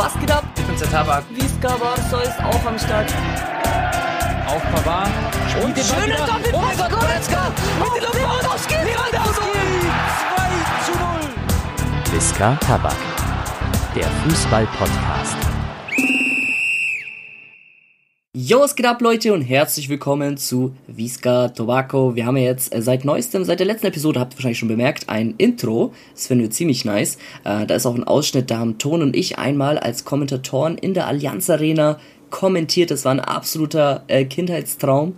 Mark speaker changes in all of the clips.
Speaker 1: Was geht ab?
Speaker 2: Ich bin's der Tabak.
Speaker 1: Barca ist auch am Start.
Speaker 2: Auf Pavard.
Speaker 1: Und den schöne Doppelpass. Oh mein Gott, Goretzka. Mit Lewandowski. Lewandowski. 2 zu 0.
Speaker 3: Visca Tabak. Der Fußball-Podcast.
Speaker 1: Jo, was geht ab, Leute, und herzlich willkommen zu Visca Tobacco. Wir haben ja jetzt äh, seit neuestem, seit der letzten Episode, habt ihr wahrscheinlich schon bemerkt, ein Intro. Das finden wir ziemlich nice. Äh, da ist auch ein Ausschnitt, da haben Ton und ich einmal als Kommentatoren in der Allianz Arena kommentiert. Das war ein absoluter äh, Kindheitstraum.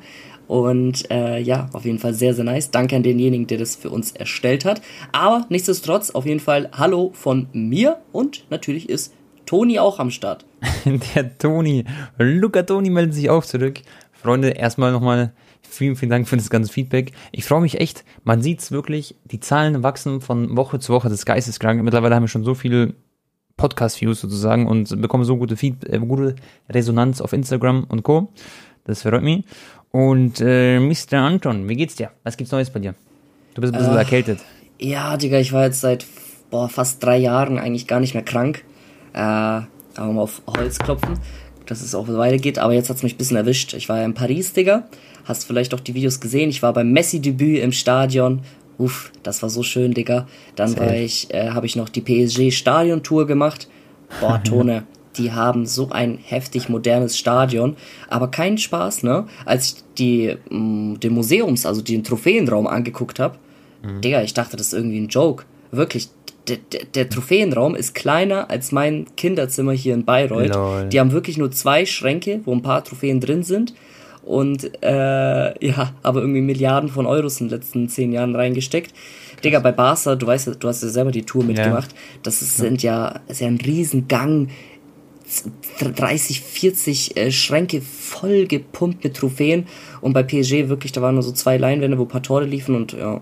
Speaker 1: Und äh, ja, auf jeden Fall sehr, sehr nice. Danke an denjenigen, der das für uns erstellt hat. Aber nichtsdestotrotz, auf jeden Fall Hallo von mir und natürlich ist Toni auch am Start.
Speaker 2: Der Toni, Luca Toni meldet sich auch zurück. Freunde, erstmal nochmal vielen, vielen Dank für das ganze Feedback. Ich freue mich echt, man sieht's wirklich, die Zahlen wachsen von Woche zu Woche, das Geist ist krank. Mittlerweile haben wir schon so viele Podcast-Views sozusagen und bekommen so gute, Feed äh, gute Resonanz auf Instagram und Co. Das freut mich. Und äh, Mr. Anton, wie geht's dir? Was gibt's Neues bei dir? Du bist ein bisschen
Speaker 1: Äh,
Speaker 2: erkältet.
Speaker 1: Ja, Digga, ich war jetzt seit boah, fast drei Jahren eigentlich gar nicht mehr krank. Äh, aber mal auf Holz klopfen, dass es auch weitergeht. Aber jetzt hat's mich ein bisschen erwischt. Ich war ja in Paris, Digga. Hast vielleicht auch die Videos gesehen. Ich war beim Messi-Debüt im Stadion. Uff, das war so schön, Digga. Dann war ich, äh, habe ich noch die PSG-Stadion-Tour gemacht. Boah, Tone. Die haben so ein heftig modernes Stadion, aber keinen Spaß, ne? Als ich die, mh, den Museums, also den Trophäenraum angeguckt habe, Digga, ich dachte, das ist irgendwie ein Joke. Wirklich, der, der, der Trophäenraum ist kleiner als mein Kinderzimmer hier in Bayreuth.
Speaker 2: Lol.
Speaker 1: Die haben wirklich nur zwei Schränke, wo ein paar Trophäen drin sind. Und äh, ja, aber irgendwie Milliarden von Euros in den letzten zehn Jahren reingesteckt. Digga, bei Barca, du weißt ja, du hast ja selber die Tour mitgemacht. Das ist, sind ja, ist ja ein Riesengang. 30, 40 äh, Schränke voll gepumpt mit Trophäen und bei PSG wirklich, da waren nur so zwei Leinwände, wo ein paar Tore liefen und ja, äh,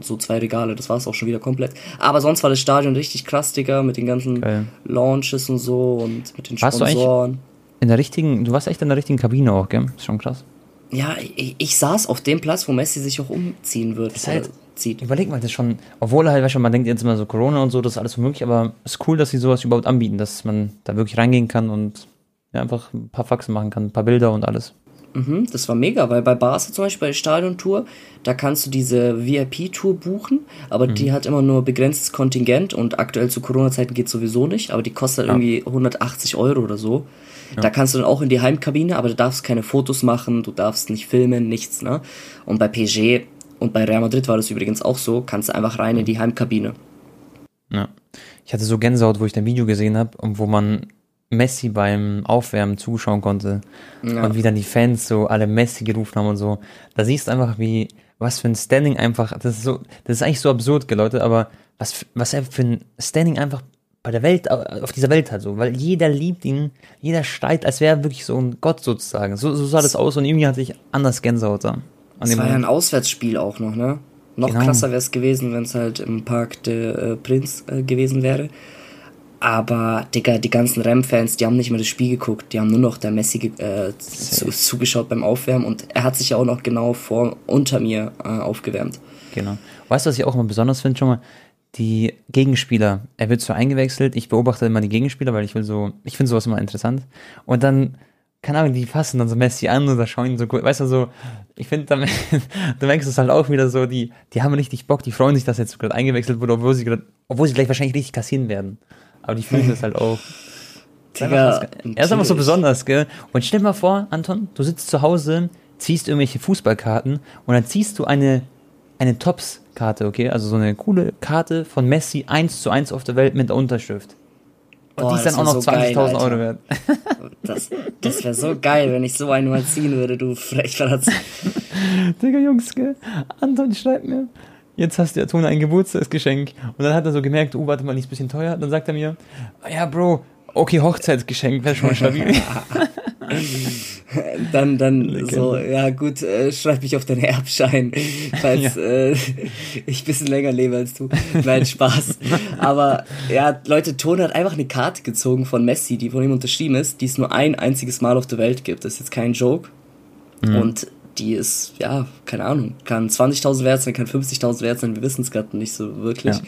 Speaker 1: so zwei Regale, das war es auch schon wieder komplett. Aber sonst war das Stadion richtig krass, Digga, mit den ganzen
Speaker 2: Geil.
Speaker 1: Launches und so und mit den
Speaker 2: Warst du eigentlich-
Speaker 1: Sponsoren.
Speaker 2: In der richtigen, du warst echt in der richtigen Kabine auch, gell? Ist schon krass.
Speaker 1: Ja, ich, ich saß auf dem Platz, wo Messi sich auch umziehen wird.
Speaker 2: Ist halt-
Speaker 1: zieht.
Speaker 2: Überleg mal, das ist schon, obwohl halt, weißt du, man denkt jetzt immer so Corona und so, das ist alles möglich, aber es ist cool, dass sie sowas überhaupt anbieten, dass man da wirklich reingehen kann und ja, einfach ein paar Faxen machen kann, ein paar Bilder und alles.
Speaker 1: Mhm, das war mega, weil bei Barca zum Beispiel bei der Stadiontour, da kannst du diese VIP-Tour buchen, aber
Speaker 2: Mhm.
Speaker 1: die hat immer nur begrenztes Kontingent und aktuell zu Corona-Zeiten geht sowieso nicht, aber die kostet irgendwie 180 Euro oder so. Da kannst du dann auch in die Heimkabine, aber du darfst keine Fotos machen, du darfst nicht filmen, nichts, ne? Und bei PSG und bei Real Madrid war das übrigens auch so, kannst du einfach rein in die Heimkabine.
Speaker 2: Ja. Ich hatte so Gänsehaut, wo ich dein Video gesehen habe und wo man Messi beim Aufwärmen zuschauen konnte
Speaker 1: Ja.
Speaker 2: und wie dann die Fans so alle Messi gerufen haben und so. Da siehst du einfach, wie, was für ein Standing einfach, das ist so, das ist eigentlich so absurd, Leute, aber was, was er für ein Standing einfach bei der Welt, auf dieser Welt hat, so, weil jeder liebt ihn, jeder steigt, als wäre er wirklich so ein Gott sozusagen. So, so sah das aus und irgendwie hatte ich anders Gänsehaut da. An
Speaker 1: Das war ja ein. Auswärtsspiel auch noch, ne? Noch
Speaker 2: Genau.
Speaker 1: krasser wäre es gewesen, wenn es halt im Park de äh, Prinz äh, gewesen wäre. Aber, Digga, die ganzen Rem-Fans, die haben nicht mehr das Spiel geguckt, die haben nur noch der Messi äh, zu, zugeschaut beim Aufwärmen und er hat sich ja auch noch genau vor unter mir äh, aufgewärmt.
Speaker 2: Genau. Weißt du, was ich auch immer besonders finde? Schon mal, die Gegenspieler. Er wird so eingewechselt. Ich beobachte immer die Gegenspieler, weil ich will so, ich finde sowas immer interessant. Und dann, keine Ahnung, die fassen dann so Messi an oder schauen ihn so gut. Weißt du, so, ich finde, dann, du merkst es halt auch wieder so, die, die haben richtig Bock, die freuen sich, dass jetzt gerade eingewechselt wurde, obwohl sie gerade, obwohl sie gleich wahrscheinlich richtig kassieren werden. Aber die fühlen das halt auch.
Speaker 1: Digga,
Speaker 2: er ist einfach so besonders, gell? Und stell dir mal vor, Anton, du sitzt zu Hause, ziehst irgendwelche Fußballkarten und dann ziehst du eine, eine Tops-Karte, okay? Also so eine coole Karte von Messi 1 zu 1 auf der Welt mit der Unterschrift. Und
Speaker 1: Boah,
Speaker 2: die ist dann auch noch
Speaker 1: so geil,
Speaker 2: 20.000
Speaker 1: Alter.
Speaker 2: Euro wert.
Speaker 1: Das, das wäre so geil, wenn ich so einen mal ziehen würde, du Frechfratz.
Speaker 2: Digga, Jungs, gell? Anton schreibt mir, jetzt hast du ja Tone ein Geburtstagsgeschenk. Und dann hat er so gemerkt, oh, warte mal, die ist ein bisschen teuer. Dann sagt er mir, ah ja, Bro, okay, Hochzeitsgeschenk, wäre schon stabil.
Speaker 1: Dann, dann so, ja gut, äh, schreib mich auf deinen Erbschein, falls äh, ich bisschen länger lebe als du. Nein, Spaß. Aber ja, Leute, Ton hat einfach eine Karte gezogen von Messi, die von ihm unterschrieben ist, die es nur ein einziges Mal auf der Welt gibt. Das ist jetzt kein Joke. Und die ist, ja, keine Ahnung, kann 20.000 wert sein, kann 50.000 wert sein, wir wissen es gerade nicht so wirklich.
Speaker 2: Ja.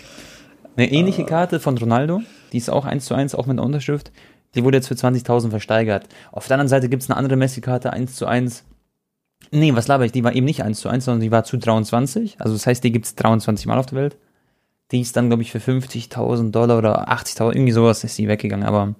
Speaker 2: Eine ähnliche Karte von Ronaldo, die ist auch eins zu eins, auch mit einer Unterschrift. Die wurde jetzt für 20.000 versteigert. Auf der anderen Seite gibt es eine andere Messi-Karte, 1 zu 1. Nee, was laber ich? Die war eben nicht 1 zu 1, sondern die war zu 23. Also das heißt, die gibt es 23 Mal auf der Welt. Die ist dann, glaube ich, für 50.000 Dollar oder 80.000, irgendwie sowas ist die weggegangen. Aber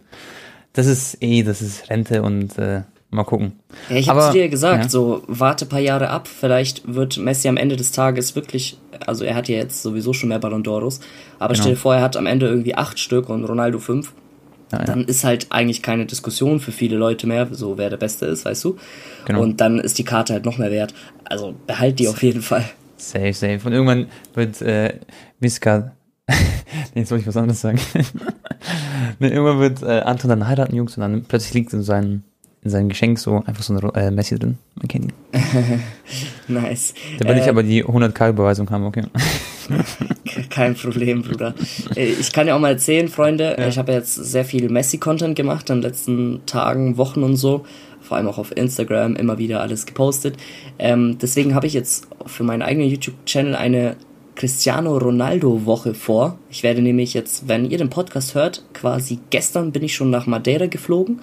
Speaker 2: das ist eh, das ist Rente und äh, mal gucken.
Speaker 1: Ja, ich habe dir gesagt,
Speaker 2: ja.
Speaker 1: so warte paar Jahre ab, vielleicht wird Messi am Ende des Tages wirklich, also er hat ja jetzt sowieso schon mehr Ballon d'Oros, aber
Speaker 2: Genau.
Speaker 1: stell dir vor, er hat am Ende irgendwie acht Stück und Ronaldo fünf.
Speaker 2: Ja.
Speaker 1: Dann ist halt eigentlich keine Diskussion für viele Leute mehr, so wer der Beste ist, weißt du?
Speaker 2: Genau.
Speaker 1: Und dann ist die Karte halt noch mehr wert. Also behalt die auf jeden Fall.
Speaker 2: Safe, safe. Und irgendwann wird äh, Miska. nee, jetzt wollte ich was anderes sagen. nee, irgendwann wird äh, Anton dann heiraten, Jungs, und dann plötzlich liegt in seinem, in seinem Geschenk so einfach so ein äh, Messi drin. Man kennt ihn.
Speaker 1: Nice.
Speaker 2: Da will
Speaker 1: Äh,
Speaker 2: ich aber die 100k-Überweisung haben, okay.
Speaker 1: Kein Problem, Bruder. Ich kann ja auch mal erzählen, Freunde, ich habe jetzt sehr viel Messi-Content gemacht in den letzten Tagen, Wochen und so. Vor allem auch auf Instagram immer wieder alles gepostet. Ähm, deswegen habe ich jetzt für meinen eigenen YouTube-Channel eine Cristiano Ronaldo-Woche vor. Ich werde nämlich jetzt, wenn ihr den Podcast hört, quasi gestern bin ich schon nach Madeira geflogen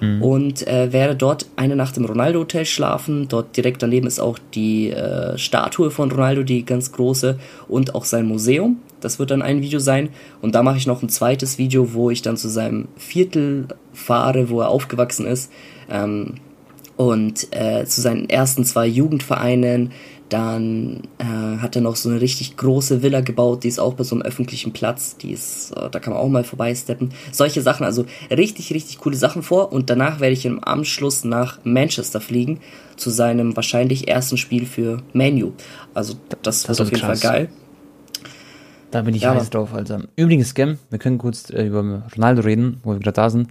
Speaker 1: und äh, werde dort eine Nacht im Ronaldo-Hotel schlafen. Dort direkt daneben ist auch die äh, Statue von Ronaldo, die ganz große, und auch sein Museum. Das wird dann ein Video sein. Und da mache ich noch ein zweites Video, wo ich dann zu seinem Viertel fahre, wo er aufgewachsen ist. Ähm, und äh, zu seinen ersten zwei Jugendvereinen. Dann äh, hat er noch so eine richtig große Villa gebaut, die ist auch bei so einem öffentlichen Platz, die ist, äh, da kann man auch mal vorbeisteppen. Solche Sachen, also richtig, richtig coole Sachen vor. Und danach werde ich im Anschluss nach Manchester fliegen, zu seinem wahrscheinlich ersten Spiel für Manu. Also das,
Speaker 2: Das
Speaker 1: wird auf jeden
Speaker 2: krass.
Speaker 1: Fall geil.
Speaker 2: Da bin ich
Speaker 1: Ja,
Speaker 2: heiß drauf, Alter. Übrigens, Scam, wir können kurz äh, über Ronaldo reden, wo wir gerade da sind.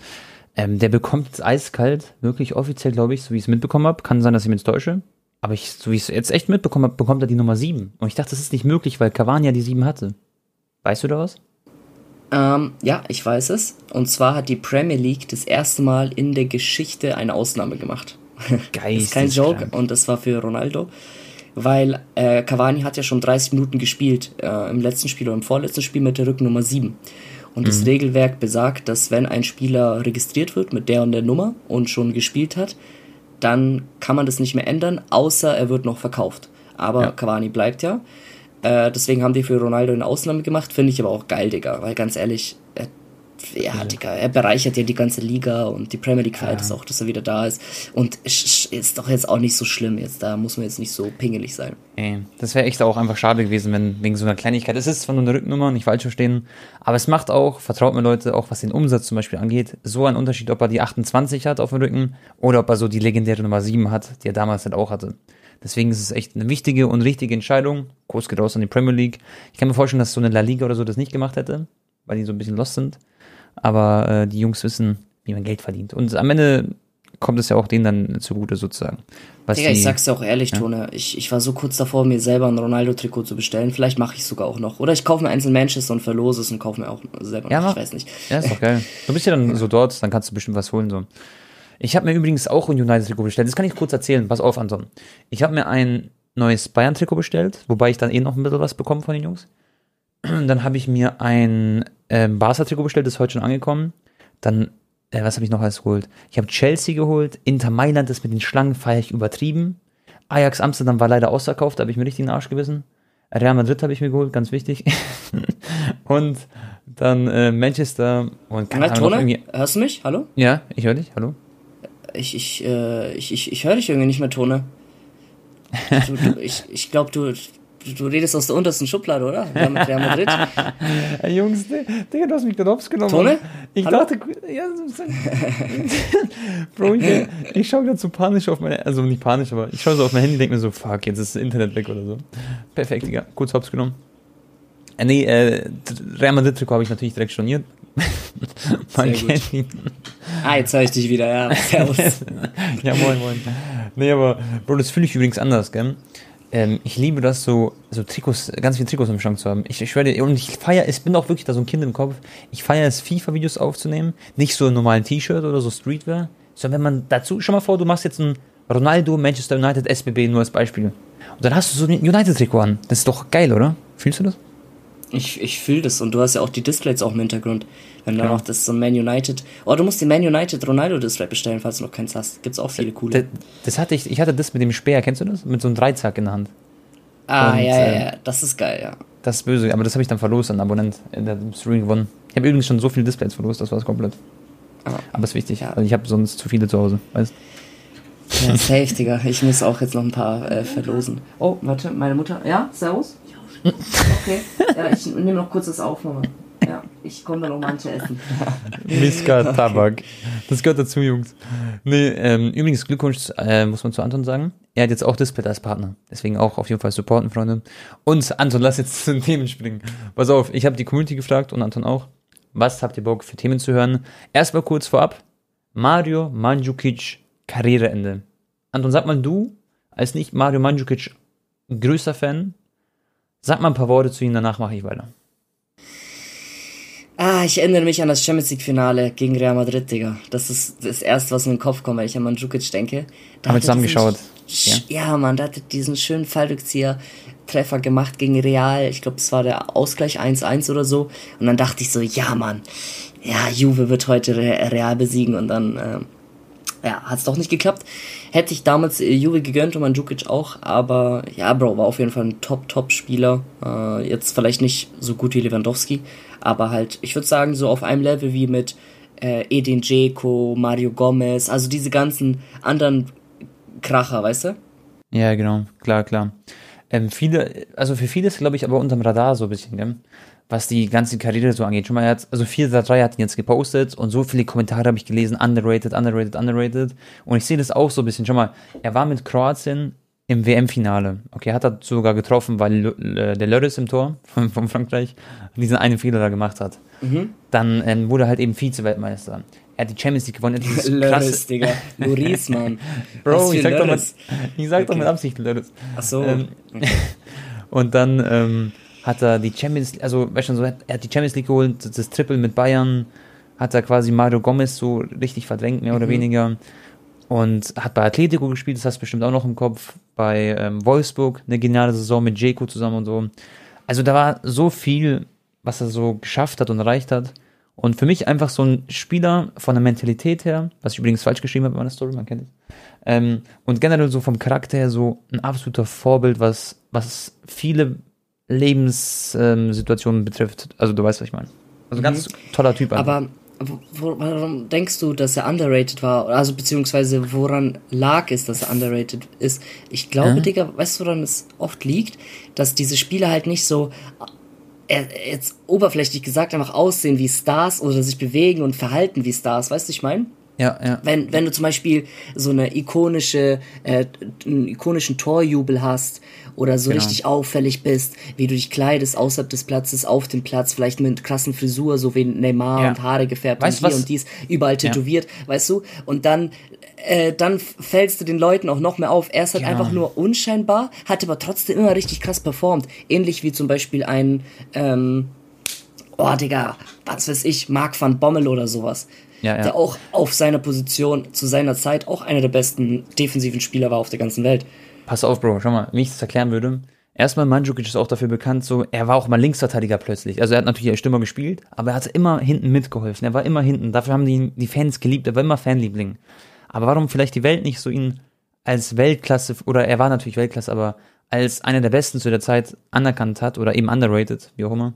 Speaker 2: Ähm, der bekommt jetzt eiskalt, wirklich offiziell, glaube ich, so wie ich es mitbekommen habe. Kann sein, dass ich mich täusche. Aber ich, so wie ich es jetzt echt mitbekommen habe, bekommt er die Nummer 7. Und ich dachte, das ist nicht möglich, weil Cavani ja die 7 hatte. Weißt du da was?
Speaker 1: Ähm, ja, ich weiß es. Und zwar hat die Premier League das erste Mal in der Geschichte eine Ausnahme gemacht.
Speaker 2: Geil.
Speaker 1: ist kein Joke und das war für Ronaldo, weil äh, Cavani hat ja schon 30 Minuten gespielt äh, im letzten Spiel oder im vorletzten Spiel mit der Rückennummer 7. Und das Regelwerk besagt, dass wenn ein Spieler registriert wird mit der und der Nummer und schon gespielt hat, dann kann man das nicht mehr ändern, außer er wird noch verkauft. Aber
Speaker 2: Ja.
Speaker 1: Cavani bleibt ja. Äh, deswegen haben die für Ronaldo eine Ausnahme gemacht, finde ich aber auch geil, Digga. Weil ganz ehrlich, er, ja, Digga, er bereichert ja die ganze Liga und die Premier League feiert es auch, dass er wieder da ist. Und ist doch jetzt auch nicht so schlimm jetzt, da muss man jetzt nicht so pingelig sein.
Speaker 2: Ey, das wäre echt auch einfach schade gewesen, wenn wegen so einer Kleinigkeit. Es ist zwar nur eine Rücknummer, nicht falsch verstehen, aber es macht auch, vertraut mir Leute, auch was den Umsatz zum Beispiel angeht, so einen Unterschied, ob er die 28 hat auf dem Rücken oder ob er so die legendäre Nummer 7 hat, die er damals halt auch hatte. Deswegen ist es echt eine wichtige und richtige Entscheidung. Kurs geht raus an die Premier League. Ich kann mir vorstellen, dass so eine La Liga oder so das nicht gemacht hätte, weil die so ein bisschen lost sind. Aber äh, die Jungs wissen, wie man Geld verdient. Und am Ende kommt es ja auch denen dann zugute sozusagen. Was
Speaker 1: Digga,
Speaker 2: die-
Speaker 1: ich sag's dir auch ehrlich, Tone, ich, ich war so kurz davor, mir selber ein Ronaldo-Trikot zu bestellen. Vielleicht mache ich sogar auch noch. Oder ich kaufe mir eins in Manchester und verlose es und kaufe mir auch selber
Speaker 2: Ja,
Speaker 1: noch. Ich weiß nicht.
Speaker 2: Ja, ist doch geil. Du bist ja dann so dort, dann kannst du bestimmt was holen. So. Ich habe mir übrigens auch ein United-Trikot bestellt. Das kann ich kurz erzählen. Pass auf, Anton. Ich habe mir ein neues Bayern-Trikot bestellt, wobei ich dann eh noch ein bisschen was bekomme von den Jungs. Dann habe ich mir ein ähm, Barca-Trikot bestellt, ist heute schon angekommen. Dann, äh, was habe ich noch alles geholt? Ich habe Chelsea geholt. Inter Mailand, das mit den Schlangen feiere ich übertrieben. Ajax Amsterdam war leider ausverkauft, da habe ich mir richtig den Arsch gebissen. Real Madrid habe ich mir geholt, ganz wichtig. und dann äh, Manchester und keine Ahnung, irgendwie.
Speaker 1: hörst du mich? Hallo?
Speaker 2: Ja, ich höre dich, hallo.
Speaker 1: Ich, ich, äh, ich, ich, ich höre dich irgendwie nicht mehr, Tone. Du, du, ich ich glaube, du, du, redest aus der untersten Schublade, oder? Ja, mit Real Madrid.
Speaker 2: Jungs, Digga, du hast mich gerade hops genommen.
Speaker 1: Tone?
Speaker 2: Ich
Speaker 1: Hallo?
Speaker 2: dachte, ja, Bro, ich, ich schaue gerade so panisch auf meine, also nicht panisch, aber ich schaue so auf mein Handy und denke mir so, fuck, jetzt ist das Internet weg oder so. Perfekt, Digga, kurz hops genommen. Äh, nee, äh, Real Madrid-Trikot habe ich natürlich direkt storniert. Man
Speaker 1: Sehr gut.
Speaker 2: kennt ihn.
Speaker 1: Ah, jetzt höre ich dich wieder, ja. Servus.
Speaker 2: ja, moin, moin. Nee, aber, Bro, das fühle ich übrigens anders, gell? Ähm, ich liebe das, so, so Trikots, ganz viele Trikots im Schrank zu haben. Ich, ich schwöre dir, und ich feiere, ich bin auch wirklich da so ein Kind im Kopf. Ich feiere es, FIFA-Videos aufzunehmen. Nicht so einen normalen T-Shirt oder so Streetwear, sondern wenn man dazu, schau mal vor, du machst jetzt ein Ronaldo, Manchester United, SBB nur als Beispiel. Und dann hast du so ein United-Trikot an. Das ist doch geil, oder? Fühlst du das?
Speaker 1: Ich, ich fühle das und du hast ja auch die Displays auch im Hintergrund. Wenn du noch das so ein Man United. Oh, du musst die Man United Ronaldo Display bestellen, falls du noch keins hast. Gibt's auch viele coole.
Speaker 2: Das, das hatte ich, ich hatte das mit dem Speer, kennst du das? Mit so einem Dreizack in der Hand.
Speaker 1: ah,
Speaker 2: und,
Speaker 1: ja, ja,
Speaker 2: äh,
Speaker 1: ja. Das ist geil, ja.
Speaker 2: Das ist böse, aber das habe ich dann verlost an Abonnent. Der hat im Stream gewonnen. Ich habe übrigens schon so viele Displays verlost, das war es komplett.
Speaker 1: Ah.
Speaker 2: Aber ist wichtig.
Speaker 1: Ja.
Speaker 2: Also ich habe sonst zu viele zu Hause, weißt
Speaker 1: Ja, safe, Digga. Ich muss auch jetzt noch ein paar äh, verlosen. Oh, warte, meine Mutter. Ja, servus? Okay. Ja, ich nehme noch kurz das auf, Mama. Ja, ich komme dann noch manche essen.
Speaker 2: Miska Tabak. Das gehört dazu, Jungs. Nee, ähm, übrigens Glückwunsch, äh, muss man zu Anton sagen. Er hat jetzt auch Display als Partner. Deswegen auch auf jeden Fall supporten, Freunde. Und Anton, lass jetzt zu den Themen springen. Pass auf, ich habe die Community gefragt und Anton auch. Was habt ihr Bock für Themen zu hören? Erstmal kurz vorab. Mario Mandzukic Karriereende. Anton, sag mal du, als nicht Mario Mandzukic größter Fan, sag mal ein paar Worte zu ihm, danach mache ich weiter.
Speaker 1: Ah, ich erinnere mich an das Champions League Finale gegen Real Madrid, Digga. Das ist das erste, was in den Kopf kommt, wenn ich an Mandzukic denke. Da
Speaker 2: Haben wir
Speaker 1: hat er
Speaker 2: zusammen
Speaker 1: diesen
Speaker 2: geschaut,
Speaker 1: Sch- Ja, Mann, da hat er diesen schönen Fallrückzieher Treffer gemacht gegen Real. Ich glaube, es war der Ausgleich 1-1 oder so. Und dann dachte ich so, ja, Mann, ja, Juve wird heute Re- Real besiegen. Und dann, ähm, ja, hat's doch nicht geklappt. Hätte ich damals äh, Juve gegönnt und Mandzukic auch, aber ja, Bro, war auf jeden Fall ein Top-Top-Spieler. Äh, jetzt vielleicht nicht so gut wie Lewandowski, aber halt, ich würde sagen, so auf einem Level wie mit äh, Edin Dzeko, Mario Gomez, also diese ganzen anderen Kracher, weißt du?
Speaker 2: Ja, genau, klar, klar. Ähm, viele, also für viele ist, glaube ich, aber unterm Radar so ein bisschen, gell? was die ganze Karriere so angeht. Schon mal, hat, also 4-3 hat ihn jetzt gepostet und so viele Kommentare habe ich gelesen, underrated, underrated, underrated. Und ich sehe das auch so ein bisschen. Schon mal, er war mit Kroatien im WM-Finale. Okay, hat er sogar getroffen, weil der Lörres im Tor von, von Frankreich diesen einen Fehler da gemacht hat. Dann ähm, wurde er halt eben Vize-Weltmeister. Er hat die Champions League gewonnen.
Speaker 1: Lörres,
Speaker 2: krasse,
Speaker 1: Digga. Loris, Mann.
Speaker 2: Bro, ich sag, doch mit, ich sag doch
Speaker 1: Okay.
Speaker 2: mit Absicht Lörres.
Speaker 1: Ach so.
Speaker 2: Ähm, Und dann ähm, hat er die Champions also weißt du, so, er hat die Champions League geholt, das, das Triple mit Bayern, hat er quasi Mario Gomez so richtig verdrängt, mehr oder weniger. Und hat bei Atletico gespielt, das hast du bestimmt auch noch im Kopf. Bei ähm, Wolfsburg eine geniale Saison mit Jeko zusammen und so. Also da war so viel, was er so geschafft hat und erreicht hat. Und für mich einfach so ein Spieler von der Mentalität her, was ich übrigens falsch geschrieben habe in meiner Story, man kennt es. Ähm, und generell so vom Charakter her so ein absoluter Vorbild, was, was viele Lebenssituationen ähm, betrifft. Also du weißt, was ich meine. Also ganz toller Typ. einfach.
Speaker 1: Aber warum denkst du, dass er underrated war? Also beziehungsweise woran lag es, dass er underrated ist? Ich glaube,
Speaker 2: Ja.
Speaker 1: Digga, weißt du, woran es oft liegt? Dass diese Spieler halt nicht so jetzt oberflächlich gesagt einfach aussehen wie Stars oder sich bewegen und verhalten wie Stars, weißt du, ich meine?
Speaker 2: Ja, ja.
Speaker 1: Wenn, wenn du zum Beispiel so eine ikonische, äh, einen ikonischen Torjubel hast oder so
Speaker 2: Genau.
Speaker 1: richtig auffällig bist, wie du dich kleidest außerhalb des Platzes, auf dem Platz, vielleicht mit krassen Frisur, so wie Neymar
Speaker 2: Ja.
Speaker 1: und Haare gefärbt
Speaker 2: Weißt
Speaker 1: und hier
Speaker 2: was?
Speaker 1: und dies, überall tätowiert, weißt du? Und dann, äh, dann fällst du den Leuten auch noch mehr auf. Er ist halt
Speaker 2: Ja.
Speaker 1: einfach nur unscheinbar, hat aber trotzdem immer richtig krass performt. Ähnlich wie zum Beispiel ein, ähm, oh Digga, was weiß ich, Marc van Bommel oder sowas.
Speaker 2: Ja, ja.
Speaker 1: Der auch auf seiner Position zu seiner Zeit auch einer der besten defensiven Spieler war auf der ganzen Welt.
Speaker 2: Pass auf, Bro, schau mal, wie ich das erklären würde. Erstmal, Mandzukic ist auch dafür bekannt, so, er war auch mal Linksverteidiger plötzlich. Also er hat natürlich als Stürmer gespielt, aber er hat immer hinten mitgeholfen. Er war immer hinten. Dafür haben die, die Fans geliebt. Er war immer Fanliebling. Aber warum vielleicht die Welt nicht so ihn als Weltklasse, oder er war natürlich Weltklasse, aber als einer der Besten zu der Zeit anerkannt hat oder eben underrated, wie auch immer,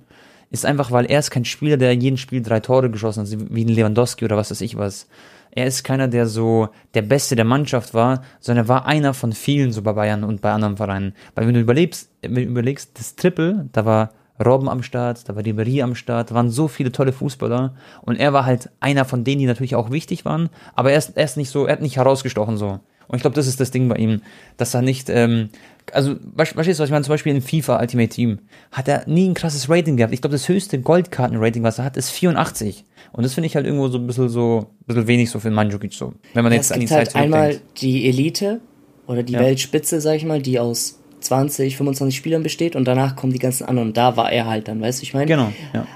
Speaker 2: ist einfach, weil er ist kein Spieler, der in jedem Spiel drei Tore geschossen hat, wie ein Lewandowski oder was weiß ich was. Er ist keiner, der so der Beste der Mannschaft war, sondern er war einer von vielen so bei Bayern und bei anderen Vereinen. Weil wenn du überlebst, wenn du überlegst, das Triple, da war Robben am Start, da war Ribéry am Start, da waren so viele tolle Fußballer und er war halt einer von denen, die natürlich auch wichtig waren, aber er ist, er ist nicht so, er hat nicht herausgestochen so. Und ich glaube, das ist das Ding bei ihm, dass er nicht, ähm, also, ver- verstehst du, was ich meine? Zum Beispiel in FIFA Ultimate Team hat er nie ein krasses Rating gehabt. Ich glaube, das höchste Goldkarten-Rating, was er hat, ist 84. Und das finde ich halt irgendwo so ein bisschen so, ein bisschen wenig so für Mandzukic so. Wenn man
Speaker 1: Ja,
Speaker 2: jetzt an die
Speaker 1: gibt
Speaker 2: Zeit
Speaker 1: halt einmal die Elite oder die
Speaker 2: Ja.
Speaker 1: Weltspitze, sag ich mal, die aus 20, 25 Spielern besteht und danach kommen die ganzen anderen. Und da war er halt dann, weißt du, ich meine?
Speaker 2: Genau, ja.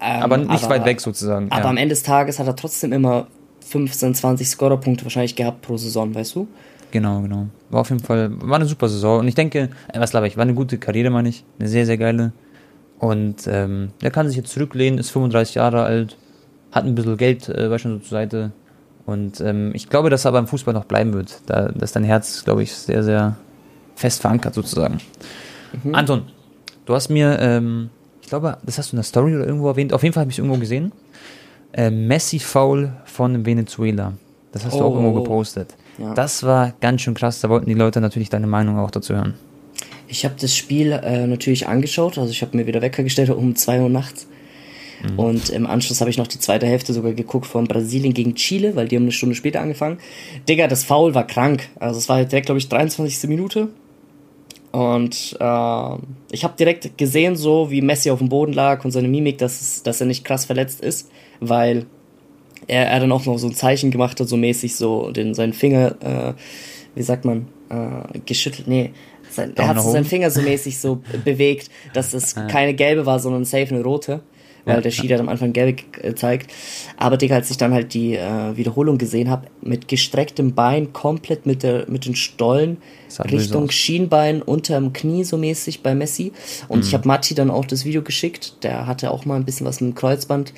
Speaker 1: Ähm,
Speaker 2: Aber nicht weit weg sozusagen.
Speaker 1: Aber
Speaker 2: ja.
Speaker 1: am Ende des Tages hat er trotzdem immer 15, 20 Scorerpunkte wahrscheinlich gehabt pro Saison, weißt du?
Speaker 2: Genau, genau. War auf jeden Fall, war eine super Saison. Und ich denke, äh, was glaube ich, war eine gute Karriere, meine ich. Eine sehr, sehr geile. Und ähm, der kann sich jetzt zurücklehnen, ist 35 Jahre alt, hat ein bisschen Geld äh, du, so zur Seite. Und ähm, ich glaube, dass er beim Fußball noch bleiben wird. Da, dass dein Herz, glaube ich, sehr, sehr fest verankert sozusagen.
Speaker 1: Mhm.
Speaker 2: Anton, du hast mir, ähm, ich glaube, das hast du in der Story oder irgendwo erwähnt. Auf jeden Fall habe ich es irgendwo gesehen. Äh, Messi-Foul von Venezuela. Das hast du auch
Speaker 1: Oh.
Speaker 2: irgendwo gepostet.
Speaker 1: Ja.
Speaker 2: Das war ganz schön krass. Da wollten die Leute natürlich deine Meinung auch dazu hören.
Speaker 1: Ich habe das Spiel äh, natürlich angeschaut, also ich habe mir wieder Wecker gestellt um 2 Uhr nachts. Und im Anschluss habe ich noch die zweite Hälfte sogar geguckt von Brasilien gegen Chile, weil die haben eine Stunde später angefangen. Digga, das Foul war krank. Also es war halt direkt, glaube ich, 23. Minute. Und äh, ich habe direkt gesehen, so wie Messi auf dem Boden lag und seine Mimik, dass, es, dass er nicht krass verletzt ist, weil er, er dann auch noch so ein Zeichen gemacht hat, so mäßig so den, seinen Finger, äh, wie sagt man, äh, geschüttelt, nee, sein, er hat so seinen? Finger so mäßig so bewegt, dass es keine gelbe war, sondern safe eine rote. Weil
Speaker 2: Ja,
Speaker 1: der Schiri hat am Anfang gelb gezeigt. Aber Digga, als ich dann halt die äh, Wiederholung gesehen habe, mit gestrecktem Bein, komplett mit, der, mit den Stollen, Richtung. Schienbein unterm Knie so mäßig bei Messi. Und
Speaker 2: Mhm.
Speaker 1: ich habe Matti dann auch das Video geschickt. Der hatte auch mal ein bisschen was mit dem Kreuzband.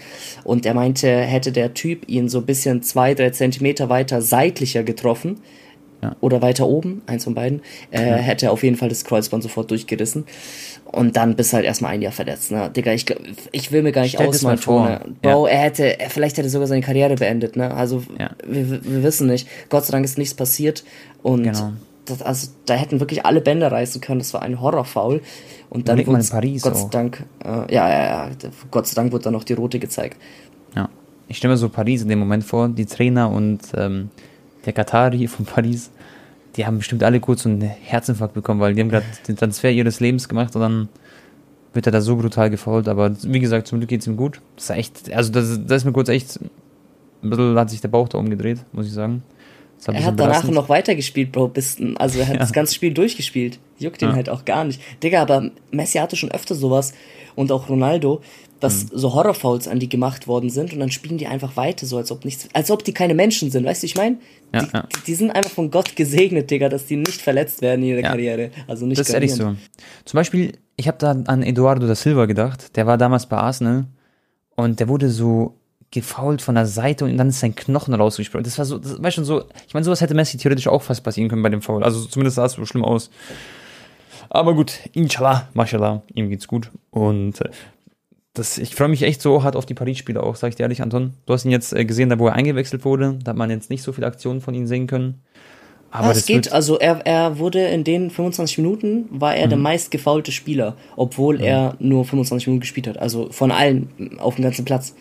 Speaker 1: Und er meinte, hätte der Typ ihn so ein bisschen zwei, drei Zentimeter weiter seitlicher getroffen,
Speaker 2: Ja.
Speaker 1: oder weiter oben, eins von beiden, äh, hätte er auf jeden Fall das Kreuzband sofort durchgerissen. Und dann bist du halt erstmal ein Jahr verletzt, ne? Digga, ich, ich will mir gar nicht
Speaker 2: Stell
Speaker 1: ausmalen. Tone. Bro, er hätte, er, vielleicht hätte er sogar seine Karriere beendet, ne? Also,
Speaker 2: Ja.
Speaker 1: wir, wir wissen nicht. Gott sei Dank ist nichts passiert. Und
Speaker 2: Genau.
Speaker 1: das, also, da hätten wirklich alle Bänder reißen können. Das war ein Horrorfoul. Und dann wurd's
Speaker 2: Paris
Speaker 1: Gott sei. Dank, äh, ja, ja, ja, Gott sei Dank wurde dann noch die rote gezeigt.
Speaker 2: Ja. Ich stelle mir so Paris in dem Moment vor, die Trainer und ähm, der Katari von Paris, die haben bestimmt alle kurz so einen Herzinfarkt bekommen, weil die haben gerade den Transfer ihres Lebens gemacht und dann wird er da so brutal gefault. Aber wie gesagt, zum Glück geht es ihm gut. Das ist echt, also das, das ist mir kurz echt, ein bisschen hat sich der Bauch da umgedreht, muss ich sagen.
Speaker 1: Er
Speaker 2: bisschen
Speaker 1: hat danach noch weitergespielt, Bro. Bis, also er hat
Speaker 2: Ja.
Speaker 1: das ganze Spiel durchgespielt. Juckt ihn
Speaker 2: Ja.
Speaker 1: halt auch gar nicht. Digga, aber Messi hatte schon öfter sowas und auch Ronaldo, dass
Speaker 2: Mhm.
Speaker 1: so Horrorfouls an die gemacht worden sind und dann spielen die einfach weiter, so als ob nichts, als ob die keine Menschen sind, weißt du, ich meine?
Speaker 2: Ja,
Speaker 1: die,
Speaker 2: ja.
Speaker 1: Die, sind einfach von Gott gesegnet, Digga, dass die nicht verletzt werden in ihrer
Speaker 2: Ja.
Speaker 1: Karriere. Also nicht
Speaker 2: Das ist ehrlich so. Zum Beispiel, ich habe da an Eduardo da Silva gedacht, der war damals bei Arsenal und der wurde so gefault von der Seite und dann ist sein Knochen rausgesprungen. Das war so, das war schon so, ich meine, sowas hätte Messi theoretisch auch fast passieren können bei dem Foul. Also zumindest sah es so schlimm aus. Aber gut, inshallah, mashallah, ihm geht's gut. Und äh, das, ich freue mich echt so hart auf die Paris-Spiele auch, sag ich dir ehrlich, Anton. Du hast ihn jetzt äh, gesehen, da wo er eingewechselt wurde. Da hat man jetzt nicht so viele Aktionen von ihm sehen können. Aber das
Speaker 1: es geht, also er, er wurde in den 25 Minuten, war er der
Speaker 2: Mhm.
Speaker 1: meist gefaulte Spieler, obwohl er nur 25 Minuten gespielt hat. Also von allen auf dem ganzen Platz.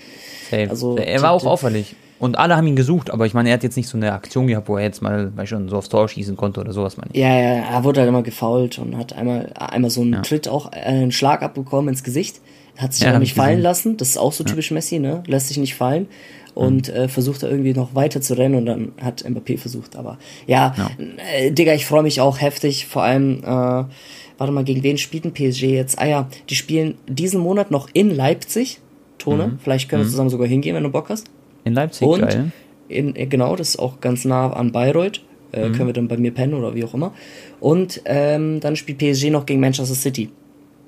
Speaker 2: Safe.
Speaker 1: Also,
Speaker 2: er war auch auffällig. Und alle haben ihn gesucht, aber ich meine, er hat jetzt nicht so eine Aktion gehabt, wo er jetzt mal, weißt du, so aufs Tor schießen konnte oder sowas, meine ich.
Speaker 1: Ja, ja, er wurde halt immer gefault und hat einmal, einmal so einen
Speaker 2: Ja.
Speaker 1: Tritt auch, äh, einen Schlag abbekommen ins Gesicht. Hat sich
Speaker 2: Ja,
Speaker 1: nicht
Speaker 2: ich
Speaker 1: fallen
Speaker 2: gesehen.
Speaker 1: lassen. Das ist auch so typisch Messi, ne? Lässt sich nicht fallen. Und äh, versucht er irgendwie noch weiter zu rennen und dann hat Mbappé versucht. Aber ja,
Speaker 2: Ja.
Speaker 1: Äh, Digga, ich freue mich auch heftig. Vor allem, äh, warte mal, gegen wen spielt ein PSG jetzt? Ah ja, die spielen diesen Monat noch in Leipzig. Tone, vielleicht können wir zusammen sogar hingehen, wenn du Bock hast.
Speaker 2: In Leipzig,
Speaker 1: Und
Speaker 2: geil.
Speaker 1: in, äh, genau, das ist auch ganz nah an Bayreuth. Äh,
Speaker 2: Mhm.
Speaker 1: Können wir dann bei mir pennen oder wie auch immer. Und ähm, dann spielt PSG noch gegen Manchester City.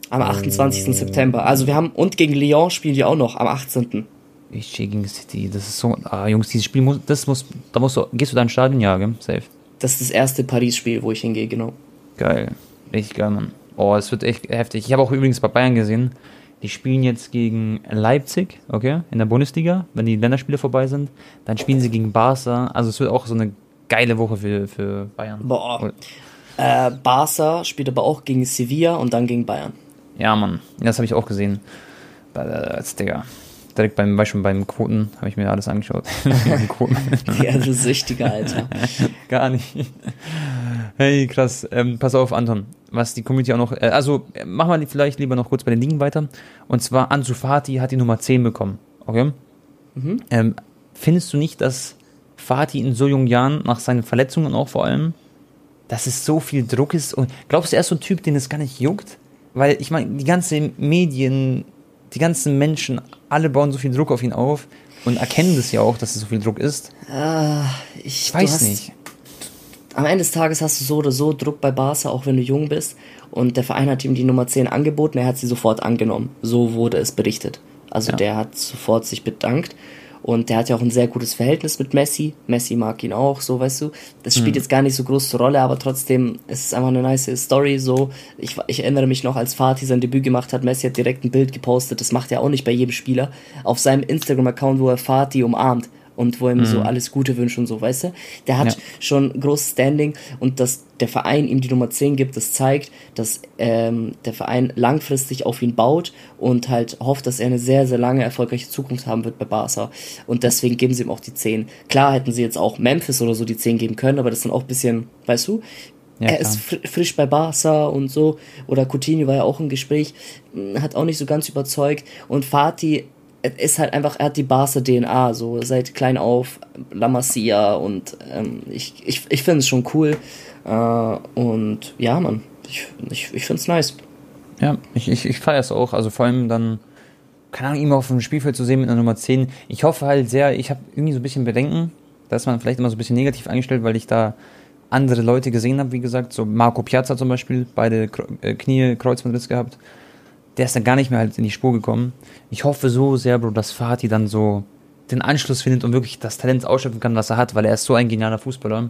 Speaker 1: Am
Speaker 2: Oh.
Speaker 1: 28. September. Also wir haben, und gegen Lyon spielen die auch noch am 18.
Speaker 2: Ich gegen City, das ist so, ah, Jungs, dieses Spiel muss, das muss, da musst du, gehst du da ins Stadion? Ja, gell? Safe.
Speaker 1: Das ist das erste Paris-Spiel, wo ich hingehe, genau.
Speaker 2: Geil. Richtig geil, Mann. Oh, es wird echt heftig. Ich habe auch übrigens bei Bayern gesehen, die spielen jetzt gegen Leipzig, okay, in der Bundesliga, wenn die Länderspiele vorbei sind. Dann spielen sie gegen Barca. Also es wird auch so eine geile Woche für, für Bayern.
Speaker 1: Boah. Äh, Barca spielt aber auch gegen Sevilla und dann gegen Bayern.
Speaker 2: Ja, Mann. Das habe ich auch gesehen. Als Digga. Direkt beim, Beispiel beim Quoten habe ich mir alles angeschaut.
Speaker 1: Ja, du Süchtiger, Alter.
Speaker 2: Gar nicht. Hey, krass. Ähm, pass auf, Anton. Was die Community auch noch. Äh, also, äh, machen wir vielleicht lieber noch kurz bei den Ligen weiter. Und zwar, Ansu Fati hat die Nummer 10 bekommen. Okay? Ähm, findest du nicht, dass Fati in so jungen Jahren, nach seinen Verletzungen auch vor allem, dass es so viel Druck ist? Und glaubst du, er ist so ein Typ, den es gar nicht juckt? Weil, ich meine, die ganzen Medien, die ganzen Menschen, alle bauen so viel Druck auf ihn auf und erkennen das ja auch, dass es so viel Druck ist.
Speaker 1: Ah, ich
Speaker 2: Ich weiß
Speaker 1: hast,
Speaker 2: nicht.
Speaker 1: am Ende des Tages hast du so oder so Druck bei Barca, auch wenn du jung bist. Und der Verein hat ihm die Nummer 10 angeboten, er hat sie sofort angenommen. So wurde es berichtet. Also
Speaker 2: Ja.
Speaker 1: der hat sofort sich bedankt. Und der hat ja auch ein sehr gutes Verhältnis mit Messi. Messi mag ihn auch, so weißt du. Das spielt jetzt gar nicht so große Rolle, aber trotzdem es ist einfach eine nice Story. So, ich, ich erinnere mich noch, als Fatih sein Debüt gemacht hat, Messi hat direkt ein Bild gepostet. Das macht er auch nicht bei jedem Spieler. Auf seinem Instagram-Account, wo er Fatih umarmt und wo er ihm so alles Gute wünscht und so, weißt du? Der hat
Speaker 2: Ja.
Speaker 1: schon großes Standing und dass der Verein ihm die Nummer 10 gibt, das zeigt, dass ähm, der Verein langfristig auf ihn baut und halt hofft, dass er eine sehr, sehr lange erfolgreiche Zukunft haben wird bei Barca. Und deswegen geben sie ihm auch die 10. Klar hätten sie jetzt auch Memphis oder so die 10 geben können, aber das ist dann auch ein bisschen, weißt du,
Speaker 2: Ja,
Speaker 1: er ist fr frisch bei Barca und so. Oder Coutinho war ja auch im Gespräch, hat auch nicht so ganz überzeugt. Und Fatih ist halt einfach, er hat die Barca-DNA, so seit klein auf, La Masia und ähm, ich, ich, ich finde es schon cool. Äh, und ja, Mann, ich, ich, ich finde es nice.
Speaker 2: Ja, ich, ich, ich feiere es auch. Also vor allem dann, keine Ahnung, ihn auf dem Spielfeld zu sehen mit einer Nummer 10. Ich hoffe halt sehr, ich habe irgendwie so ein bisschen Bedenken, dass man vielleicht immer so ein bisschen negativ eingestellt, weil ich da andere Leute gesehen habe, wie gesagt, so Marco Piazza zum Beispiel, beide äh, Knie Kreuzbandriss gehabt. Der ist dann gar nicht mehr halt in die Spur gekommen. Ich hoffe so sehr, Bro, dass Fatih dann so den Anschluss findet und wirklich das Talent ausschöpfen kann, was er hat, weil er ist so ein genialer Fußballer.